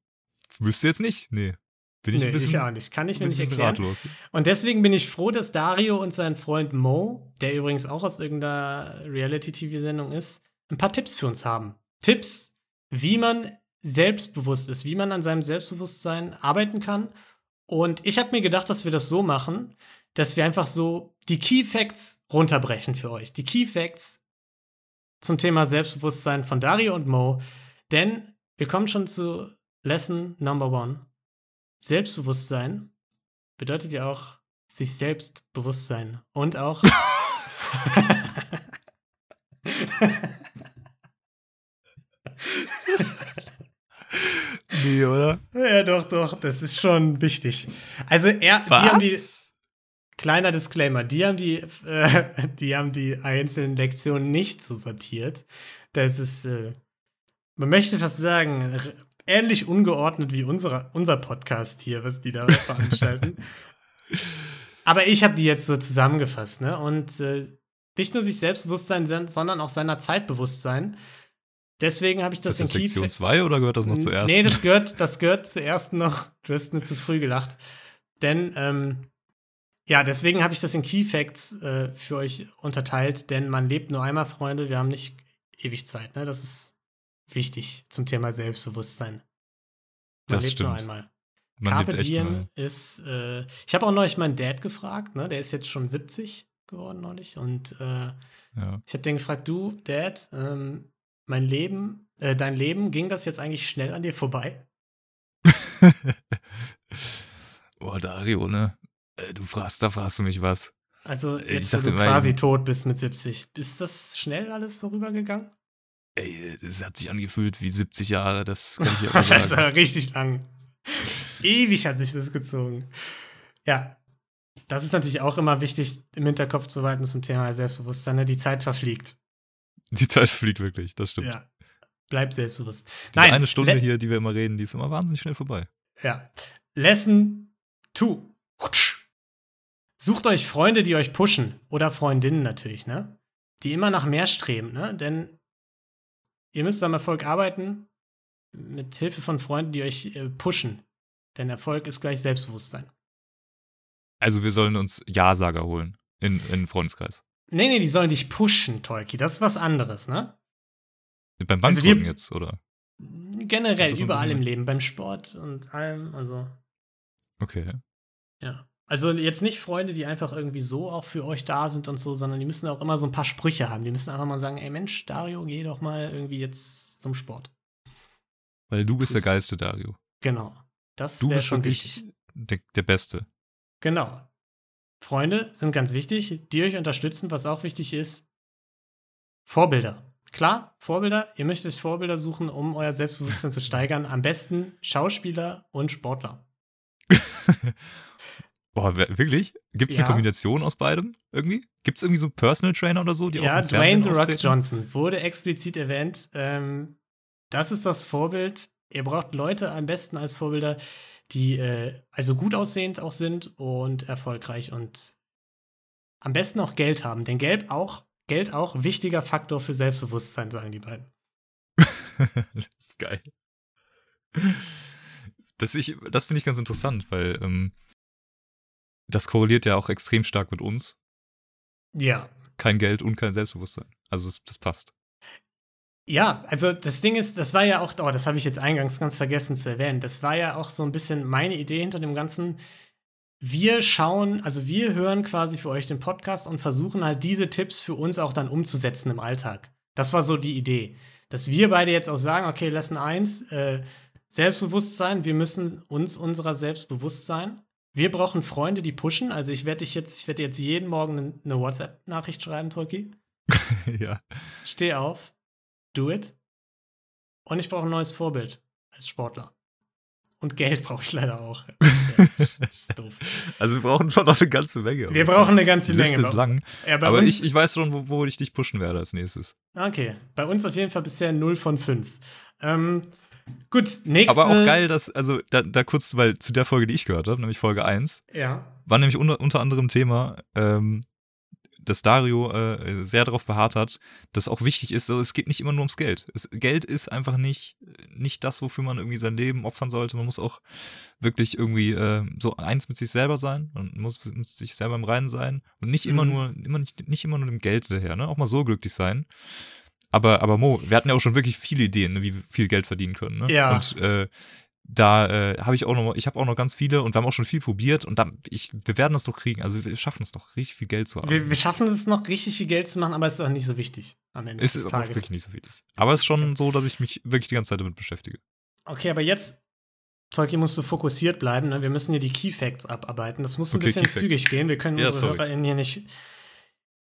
wüsste jetzt nicht. Nee. Bin ich nee, ein bisschen, ich auch nicht. Kann ich mir nicht erklären. ratlos. Und deswegen bin ich froh, dass Dario und sein Freund Mo, der übrigens auch aus irgendeiner Reality-TV-Sendung ist, ein paar Tipps für uns haben. Tipps, wie man selbstbewusst ist, wie man an seinem Selbstbewusstsein arbeiten kann. Und ich habe mir gedacht, dass wir das so machen, dass wir einfach so die Key Facts runterbrechen für euch. Die Key Facts zum Thema Selbstbewusstsein von Dario und Mo. Denn wir kommen schon zu Lesson Number One. Selbstbewusstsein bedeutet ja auch sich selbst bewusst sein und auch [laughs] Nee, oder? Ja, doch, doch, das ist schon wichtig. Also, er, die haben die, kleiner Disclaimer, die haben die, äh, [laughs] die haben die einzelnen Lektionen nicht so sortiert. Das ist, äh, man möchte fast sagen, ähnlich ungeordnet wie unsere, unser Podcast hier, was die da veranstalten. [laughs] Aber ich habe die jetzt so zusammengefasst, ne? Und äh, nicht nur sich Selbstbewusstsein, sondern auch seiner Zeitbewusstsein. Deswegen habe ich das das, in Lektion Key 2 oder gehört das noch zuerst? Nee, das [laughs] gehört, das gehört zuerst noch. Du hast nur zu früh gelacht. Denn, ähm, ja, deswegen habe ich das in Key Facts äh, für euch unterteilt, denn man lebt nur einmal, Freunde. Wir haben nicht ewig Zeit, ne? Das ist wichtig zum Thema Selbstbewusstsein. Man Das lebt nur stimmt. einmal. Man Carpe Diem ist, äh, ich habe auch neulich meinen Dad gefragt, ne? Der ist jetzt schon 70 geworden neulich und äh, Ja. ich habe den gefragt, du, Dad, ähm, mein Leben, äh, dein Leben, ging das jetzt eigentlich schnell an dir vorbei? [laughs] Boah, Dario, ne? Äh, Du fragst, da fragst du mich was. Also Ich jetzt, wo dachte du quasi tot bist mit 70. Ist das schnell alles vorübergegangen? Ey, es hat sich angefühlt wie 70 Jahre, das kann ich ja auch [laughs] Das heißt sagen. aber richtig lang. Ewig hat sich das gezogen. Ja, das ist natürlich auch immer wichtig im Hinterkopf zu behalten zum Thema Selbstbewusstsein. Ne? Die Zeit verfliegt. Die Zeit fliegt wirklich, das stimmt. Ja, bleib selbstbewusst. Diese Nein, eine Stunde le- hier, die wir immer reden, die ist immer wahnsinnig schnell vorbei. Ja. Lesson 2. Sucht euch Freunde, die euch pushen. Oder Freundinnen natürlich, ne? Die immer nach mehr streben, ne? Denn ihr müsst am Erfolg arbeiten mit Hilfe von Freunden, die euch äh, pushen. Denn Erfolg ist gleich Selbstbewusstsein. Also wir sollen uns Ja-Sager holen in, in den Freundeskreis. Nee, nee, die sollen dich pushen, Tolki. Das ist was anderes, ne? Beim Also Bankdrücken wir- jetzt, oder? Generell, überall im Leben, beim Sport und allem, also. Okay. Ja. Also jetzt nicht Freunde, die einfach irgendwie so auch für euch da sind und so, sondern die müssen auch immer so ein paar Sprüche haben. Die müssen einfach mal sagen, ey Mensch, Dario, geh doch mal irgendwie jetzt zum Sport. Weil du bist der Tu's. geilste, Dario. Genau. Das Du wäre bist schon wirklich wichtig. der, der Beste. Genau. Freunde sind ganz wichtig, die euch unterstützen, was auch wichtig ist. Vorbilder. Klar, Vorbilder. Ihr möchtet euch Vorbilder suchen, um euer Selbstbewusstsein zu [laughs] steigern. Am besten Schauspieler und Sportler. [laughs] Boah, wirklich? Gibt es Ja. eine Kombination aus beidem irgendwie? Gibt es irgendwie so Personal Trainer oder so, die ja, Dwayne The Rock auftreten? Johnson wurde explizit erwähnt. Ähm, das ist das Vorbild. Ihr braucht Leute am besten als Vorbilder, die äh, also gut aussehend auch sind und erfolgreich und am besten auch Geld haben. Denn Geld auch, Geld auch wichtiger Faktor für Selbstbewusstsein, sagen die beiden. [laughs] das ist geil. Das, ich- das finde ich ganz interessant, weil ähm, das korreliert ja auch extrem stark mit uns. Ja. Kein Geld und kein Selbstbewusstsein. Also das, das passt. Ja, also das Ding ist, das war ja auch, oh, das habe ich jetzt eingangs ganz vergessen zu erwähnen. Das war ja auch so ein bisschen meine Idee hinter dem Ganzen. Wir schauen, also wir hören quasi für euch den Podcast und versuchen halt diese Tipps für uns auch dann umzusetzen im Alltag. Das war so die Idee. Dass wir beide jetzt auch sagen, okay, Lesson 1, äh, Selbstbewusstsein, wir müssen uns unserer selbst bewusst sein. Wir brauchen Freunde, die pushen. Also ich werde dich jetzt, ich werde jetzt jeden Morgen eine, WhatsApp-Nachricht schreiben, Turkey. [laughs] ja. Steh auf, do it. Und ich brauche ein neues Vorbild als Sportler. Und Geld [laughs] brauche ich leider auch. Ist doof. Also wir brauchen schon noch eine ganze Menge. Wir brauchen eine ganze Die Liste Menge. ist lang. Ja, Aber ich, ich weiß schon, wo, wo ich dich pushen werde als nächstes. okay, bei uns auf jeden Fall bisher 0 von 5. Ähm, gut, nächste. Aber auch geil, dass, also da, da kurz, weil zu der Folge, die ich gehört habe, nämlich Folge 1, Ja. war nämlich unter, unter anderem Thema, ähm, dass Dario äh, sehr darauf beharrt hat, dass auch wichtig ist, also es geht nicht immer nur ums Geld. Es, Geld ist einfach nicht, nicht das, wofür man irgendwie sein Leben opfern sollte. Man muss auch wirklich irgendwie äh, so eins mit sich selber sein. Man muss mit sich selber im Reinen sein und nicht immer Mhm. nur, immer nicht, nicht immer nur dem Geld hinterher, ne? Auch mal so glücklich sein. Aber, aber Mo, wir hatten ja auch schon wirklich viele Ideen, ne, wie wir viel Geld verdienen können. Ne? Ja. Und äh, da äh, habe ich auch noch, ich habe auch noch ganz viele und wir haben auch schon viel probiert und dann, ich, wir werden das doch kriegen. Also wir schaffen es doch, richtig viel Geld zu haben. Wir, wir schaffen es noch richtig viel Geld zu machen, aber es ist auch nicht so wichtig am Ende ist des Tages. wirklich nicht so wichtig. Aber es ist schon so, dass ich mich wirklich die ganze Zeit damit beschäftige. Okay, aber jetzt, Tolkien, musst du fokussiert bleiben. Ne? Wir müssen hier die Key Facts abarbeiten. Das muss ein Okay, bisschen zügig gehen. Wir können Ja, unsere sorry. HörerInnen hier nicht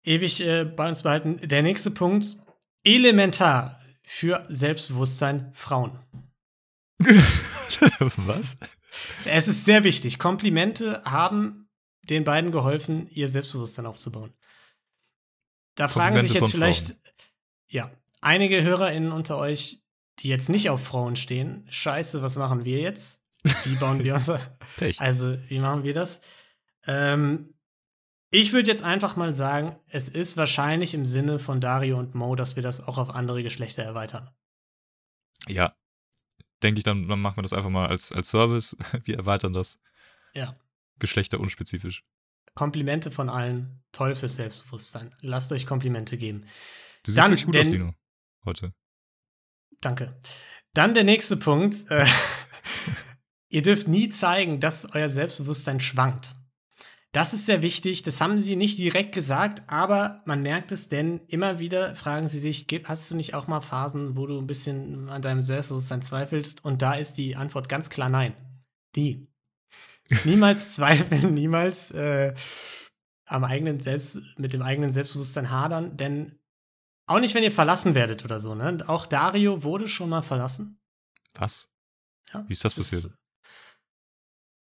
ewig äh, bei uns behalten. Der nächste Punkt: elementar für Selbstbewusstsein Frauen. [laughs] Was? Es ist sehr wichtig. Komplimente haben den beiden geholfen, ihr Selbstbewusstsein aufzubauen. Da fragen sich jetzt vielleicht, ja, einige HörerInnen unter euch, die jetzt nicht auf Frauen stehen, scheiße, was machen wir jetzt? Wie bauen wir [laughs] unser, Pech. also wie machen wir das? Ähm, ich würde jetzt einfach mal sagen, es ist wahrscheinlich im Sinne von Dario und Mo, dass wir das auch auf andere Geschlechter erweitern. Ja. Denke ich, dann, dann machen wir das einfach mal als, als Service. [laughs] Wir erweitern das. Ja. Geschlechterunspezifisch. Komplimente von allen, toll fürs Selbstbewusstsein. Lasst euch Komplimente geben. Du siehst Dann, wirklich gut aus, Dino. Heute. Danke. Dann der nächste Punkt. Äh, [laughs] [laughs] ihr dürft nie zeigen, dass euer Selbstbewusstsein schwankt. Das ist sehr wichtig. Das haben sie nicht direkt gesagt, aber man merkt es, denn immer wieder fragen sie sich, "Ge- hast du nicht auch mal Phasen, wo du ein bisschen an deinem Selbstbewusstsein zweifelst? Und da ist die Antwort ganz klar nein. Die. [laughs] Niemals zweifeln, niemals äh, am eigenen Selbst, mit dem eigenen Selbstbewusstsein hadern, denn auch nicht, wenn ihr verlassen werdet oder so, ne? Auch Dario wurde schon mal verlassen. Was? Ja, Wie ist das passiert?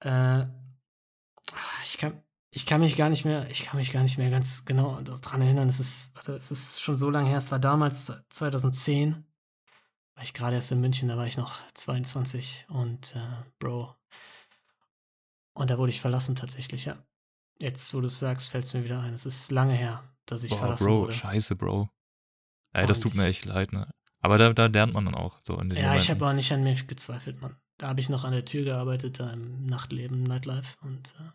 äh, ich kann, ich kann mich gar nicht mehr, ich kann mich gar nicht mehr ganz genau daran erinnern. Es ist, es ist schon so lange her. Es war damals 2010. War ich gerade erst in München, da war ich noch 22 und äh, Bro. Und da wurde ich verlassen tatsächlich, ja. Jetzt, wo du es sagst, fällt es mir wieder ein. Es ist lange her, dass ich Boah, verlassen Bro, wurde. scheiße, Bro. Ey, das Und tut mir ich- echt leid, ne? Aber da, da lernt man dann auch so in den Ja, ich Momenten. habe auch nicht an mir gezweifelt, Mann. Da habe ich noch an der Tür gearbeitet, da im Nachtleben, Nightlife. Und äh,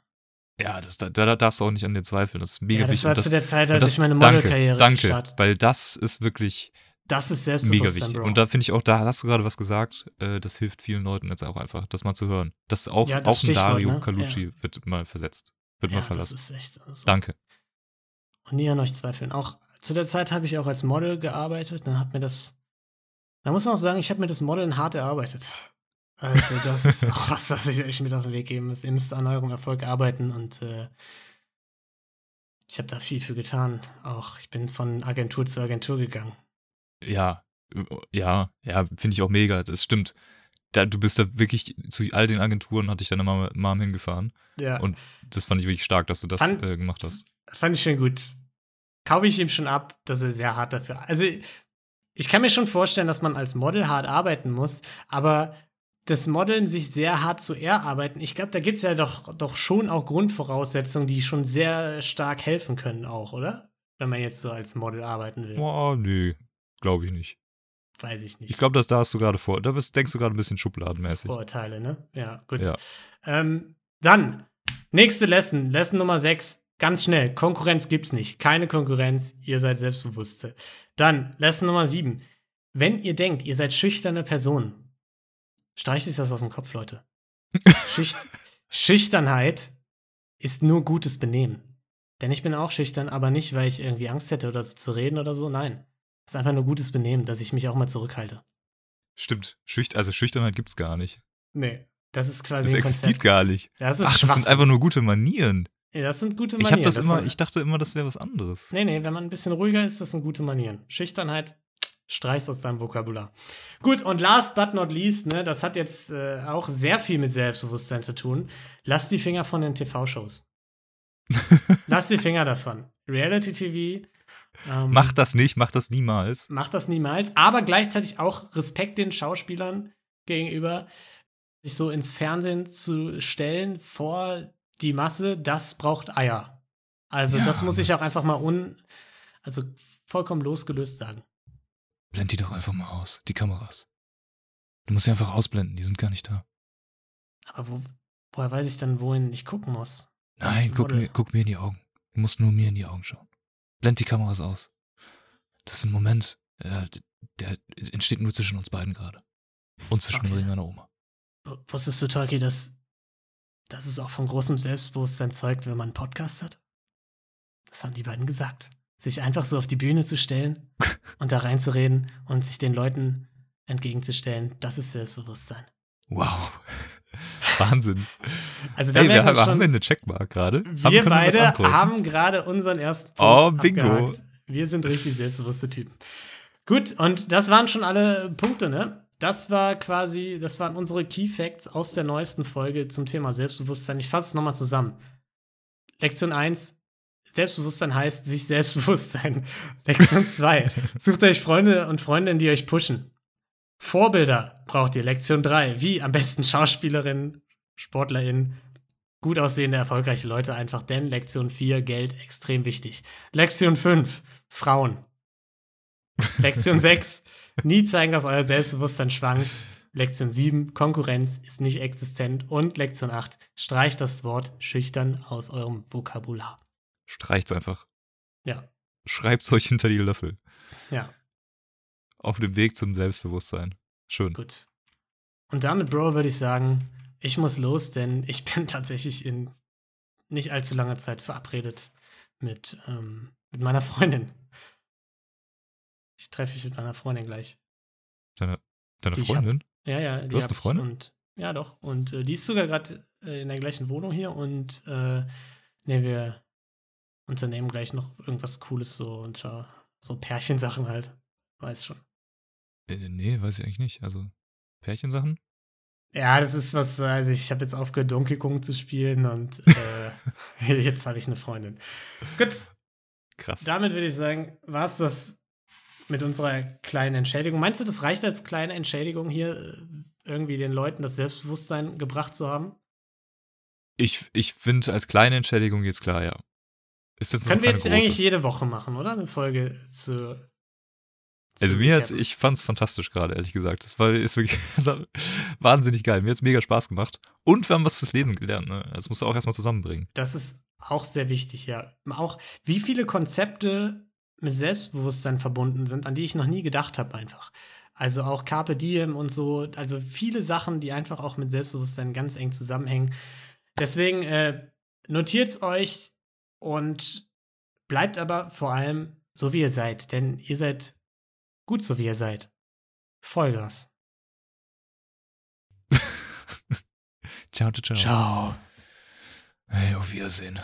Ja, das, da, da darfst du auch nicht an dir zweifeln. Das ist mega ja, das wichtig. war Und zu der Zeit, als ich meine danke, Modelkarriere Danke, gestartet weil das ist wirklich Das ist mega wichtig. Bro. Und da finde ich auch, da hast du gerade was gesagt, äh, das hilft vielen Leuten jetzt auch einfach, das mal zu hören. Das auch, Ja, das auch ein Dario ne? Calucci wird mal versetzt. Wird ja, mal das verlassen. ist echt. Also, Danke. Und nie an euch zweifeln. Auch zu der Zeit habe ich auch als Model gearbeitet. Dann hat mir das. Da muss man auch sagen, ich habe mir das Modeln hart erarbeitet. Also, das ist auch [laughs] was, was ich euch mit auf den Weg geben muss. Ihr müsst an eurem Erfolg arbeiten und äh, ich habe da viel für getan. Auch ich bin von Agentur zu Agentur gegangen. Ja, ja, ja, finde ich auch mega. Das stimmt. Da, du bist da wirklich zu all den Agenturen, hatte ich deine Mama, Mom hingefahren. Ja, Und das fand ich wirklich stark, dass du das Fand- äh, gemacht hast. fand ich schon gut. Kaufe ich ihm schon ab, dass er sehr hart dafür. Also, ich kann mir schon vorstellen, dass man als Model hart arbeiten muss, aber das Modeln sich sehr hart zu erarbeiten, ich glaube, da gibt es ja doch, doch schon auch Grundvoraussetzungen, die schon sehr stark helfen können, auch, oder? Wenn man jetzt so als Model arbeiten will. Boah, nee, glaube ich nicht. Weiß ich nicht. Ich glaube, dass da hast du gerade vor, da bist, denkst du gerade ein bisschen schubladenmäßig. Vorurteile, ne? Ja, gut. Ja. Ähm, dann, nächste Lesson, Lesson Nummer 6. Ganz schnell, Konkurrenz gibt's nicht. Keine Konkurrenz, ihr seid Selbstbewusste. Dann, Lesson Nummer 7. Wenn ihr denkt, ihr seid schüchterne Personen, streicht euch das aus dem Kopf, Leute. [laughs] Schücht Schüchternheit ist nur gutes Benehmen. Denn ich bin auch schüchtern, aber nicht, weil ich irgendwie Angst hätte oder so zu reden oder so. Nein. Es ist einfach nur gutes Benehmen, dass ich mich auch mal zurückhalte. Stimmt, Schücht, also Schüchternheit gibt's gar nicht. Nee, das ist quasi Das existiert Konzept. gar nicht. Das ist Ach, das sind einfach nur gute Manieren. Ja, das sind gute Ich Manieren. habe das immer, ich dachte immer, das wäre was anderes. Nee, nee, wenn man ein bisschen ruhiger ist, das sind gute Manieren. Schüchternheit, streichst aus deinem Vokabular. Gut, und last but not least, ne, das hat jetzt äh, auch sehr viel mit Selbstbewusstsein zu tun. Lass die Finger von den TV-Shows. [laughs] Lass die Finger davon. Reality-TV. Ähm, Mach das nicht, mach das niemals. Macht das niemals, aber gleichzeitig auch Respekt den Schauspielern gegenüber, sich so ins Fernsehen zu stellen vor die Masse, das braucht Eier. Also, Ja. das muss ich auch einfach mal un, also vollkommen losgelöst sagen. Blend die doch einfach mal aus, die Kameras. Du musst sie einfach ausblenden, die sind gar nicht da. Aber wo, woher weiß ich dann, wohin ich gucken muss? Nein, guck mir, guck mir in die Augen. Du musst nur mir in die Augen schauen. Blend die Kameras aus. Das ist ein Moment. D- der entsteht nur zwischen uns beiden gerade. Und zwischen Okay. mir und meiner Oma. Wusstest du, Tolki, dass, dass es auch von großem Selbstbewusstsein zeugt, wenn man einen Podcast hat? Das haben die beiden gesagt. Sich einfach so auf die Bühne zu stellen [laughs] und da reinzureden und sich den Leuten entgegenzustellen, das ist Selbstbewusstsein. Wow. [laughs] Wahnsinn. Also da Hey, wir haben, man haben schon, wir eine Checkmark gerade? Haben- wir was beide haben gerade unseren ersten Oh, Punkt Bingo. abgehakt. Wir sind richtig selbstbewusste Typen. Gut, und das waren schon alle Punkte, ne? Das war quasi, das waren unsere Key Facts aus der neuesten Folge zum Thema Selbstbewusstsein. Ich fasse es nochmal zusammen. Lektion 1, Selbstbewusstsein heißt sich selbstbewusst sein. [laughs] Lektion 2, sucht euch Freunde und Freundinnen, die euch pushen. Vorbilder braucht ihr. Lektion 3, wie am besten Schauspielerinnen, SportlerInnen, gut aussehende, erfolgreiche Leute einfach, denn Lektion 4, Geld, extrem wichtig. Lektion 5, Frauen. [laughs] Lektion 6, nie zeigen, dass euer Selbstbewusstsein schwankt. Lektion 7, Konkurrenz ist nicht existent. Und Lektion 8, streicht das Wort schüchtern aus eurem Vokabular. Streicht's einfach. Ja. Schreibt's euch hinter die Löffel. Ja, Auf dem Weg zum Selbstbewusstsein. Schön. gut. Und damit, Bro, würde ich sagen, ich muss los, denn ich [laughs] bin tatsächlich in nicht allzu langer Zeit verabredet mit, ähm, mit meiner Freundin. Ich treffe mich mit meiner Freundin gleich. Deine, deine Die ich hab- Freundin? Ja, ja. Die hast eine Freundin? Und, ja, doch. Und äh, die ist sogar gerade äh, in der gleichen Wohnung hier und äh, ne, wir unternehmen gleich noch irgendwas Cooles so unter so Pärchensachen halt. Weiß schon. Äh, nee, weiß ich eigentlich nicht. Also, Pärchensachen? Ja, das ist was, also ich habe jetzt aufgehört, Donkey Kong zu spielen und äh, [laughs] jetzt habe ich eine Freundin. Gut, Krass. damit würde ich sagen, war es das mit unserer kleinen Entschädigung. Meinst du, das reicht als kleine Entschädigung hier, äh, irgendwie den Leuten das Selbstbewusstsein gebracht zu haben? Ich, ich finde, als kleine Entschädigung geht's klar, ja. Ist jetzt Können wir jetzt große. eigentlich jede Woche machen, oder? Eine Folge zu. zu Also mir recappen. ich fand's fantastisch gerade, ehrlich gesagt. Das war ist wirklich [laughs] wahnsinnig geil. Mir hat's mega Spaß gemacht. Und wir haben was fürs Leben gelernt, ne? Das musst du auch erstmal zusammenbringen. Das ist auch sehr wichtig, ja. Auch wie viele Konzepte mit Selbstbewusstsein verbunden sind, an die ich noch nie gedacht habe, einfach. Also auch Carpe Diem und so. Also viele Sachen, die einfach auch mit Selbstbewusstsein ganz eng zusammenhängen. Deswegen äh, notiert's euch und bleibt aber vor allem so, wie ihr seid. Denn ihr seid gut so, wie ihr seid. Vollgas. [laughs] Ciao, ciao, ciao. Ciao. Hey, auf Wiedersehen.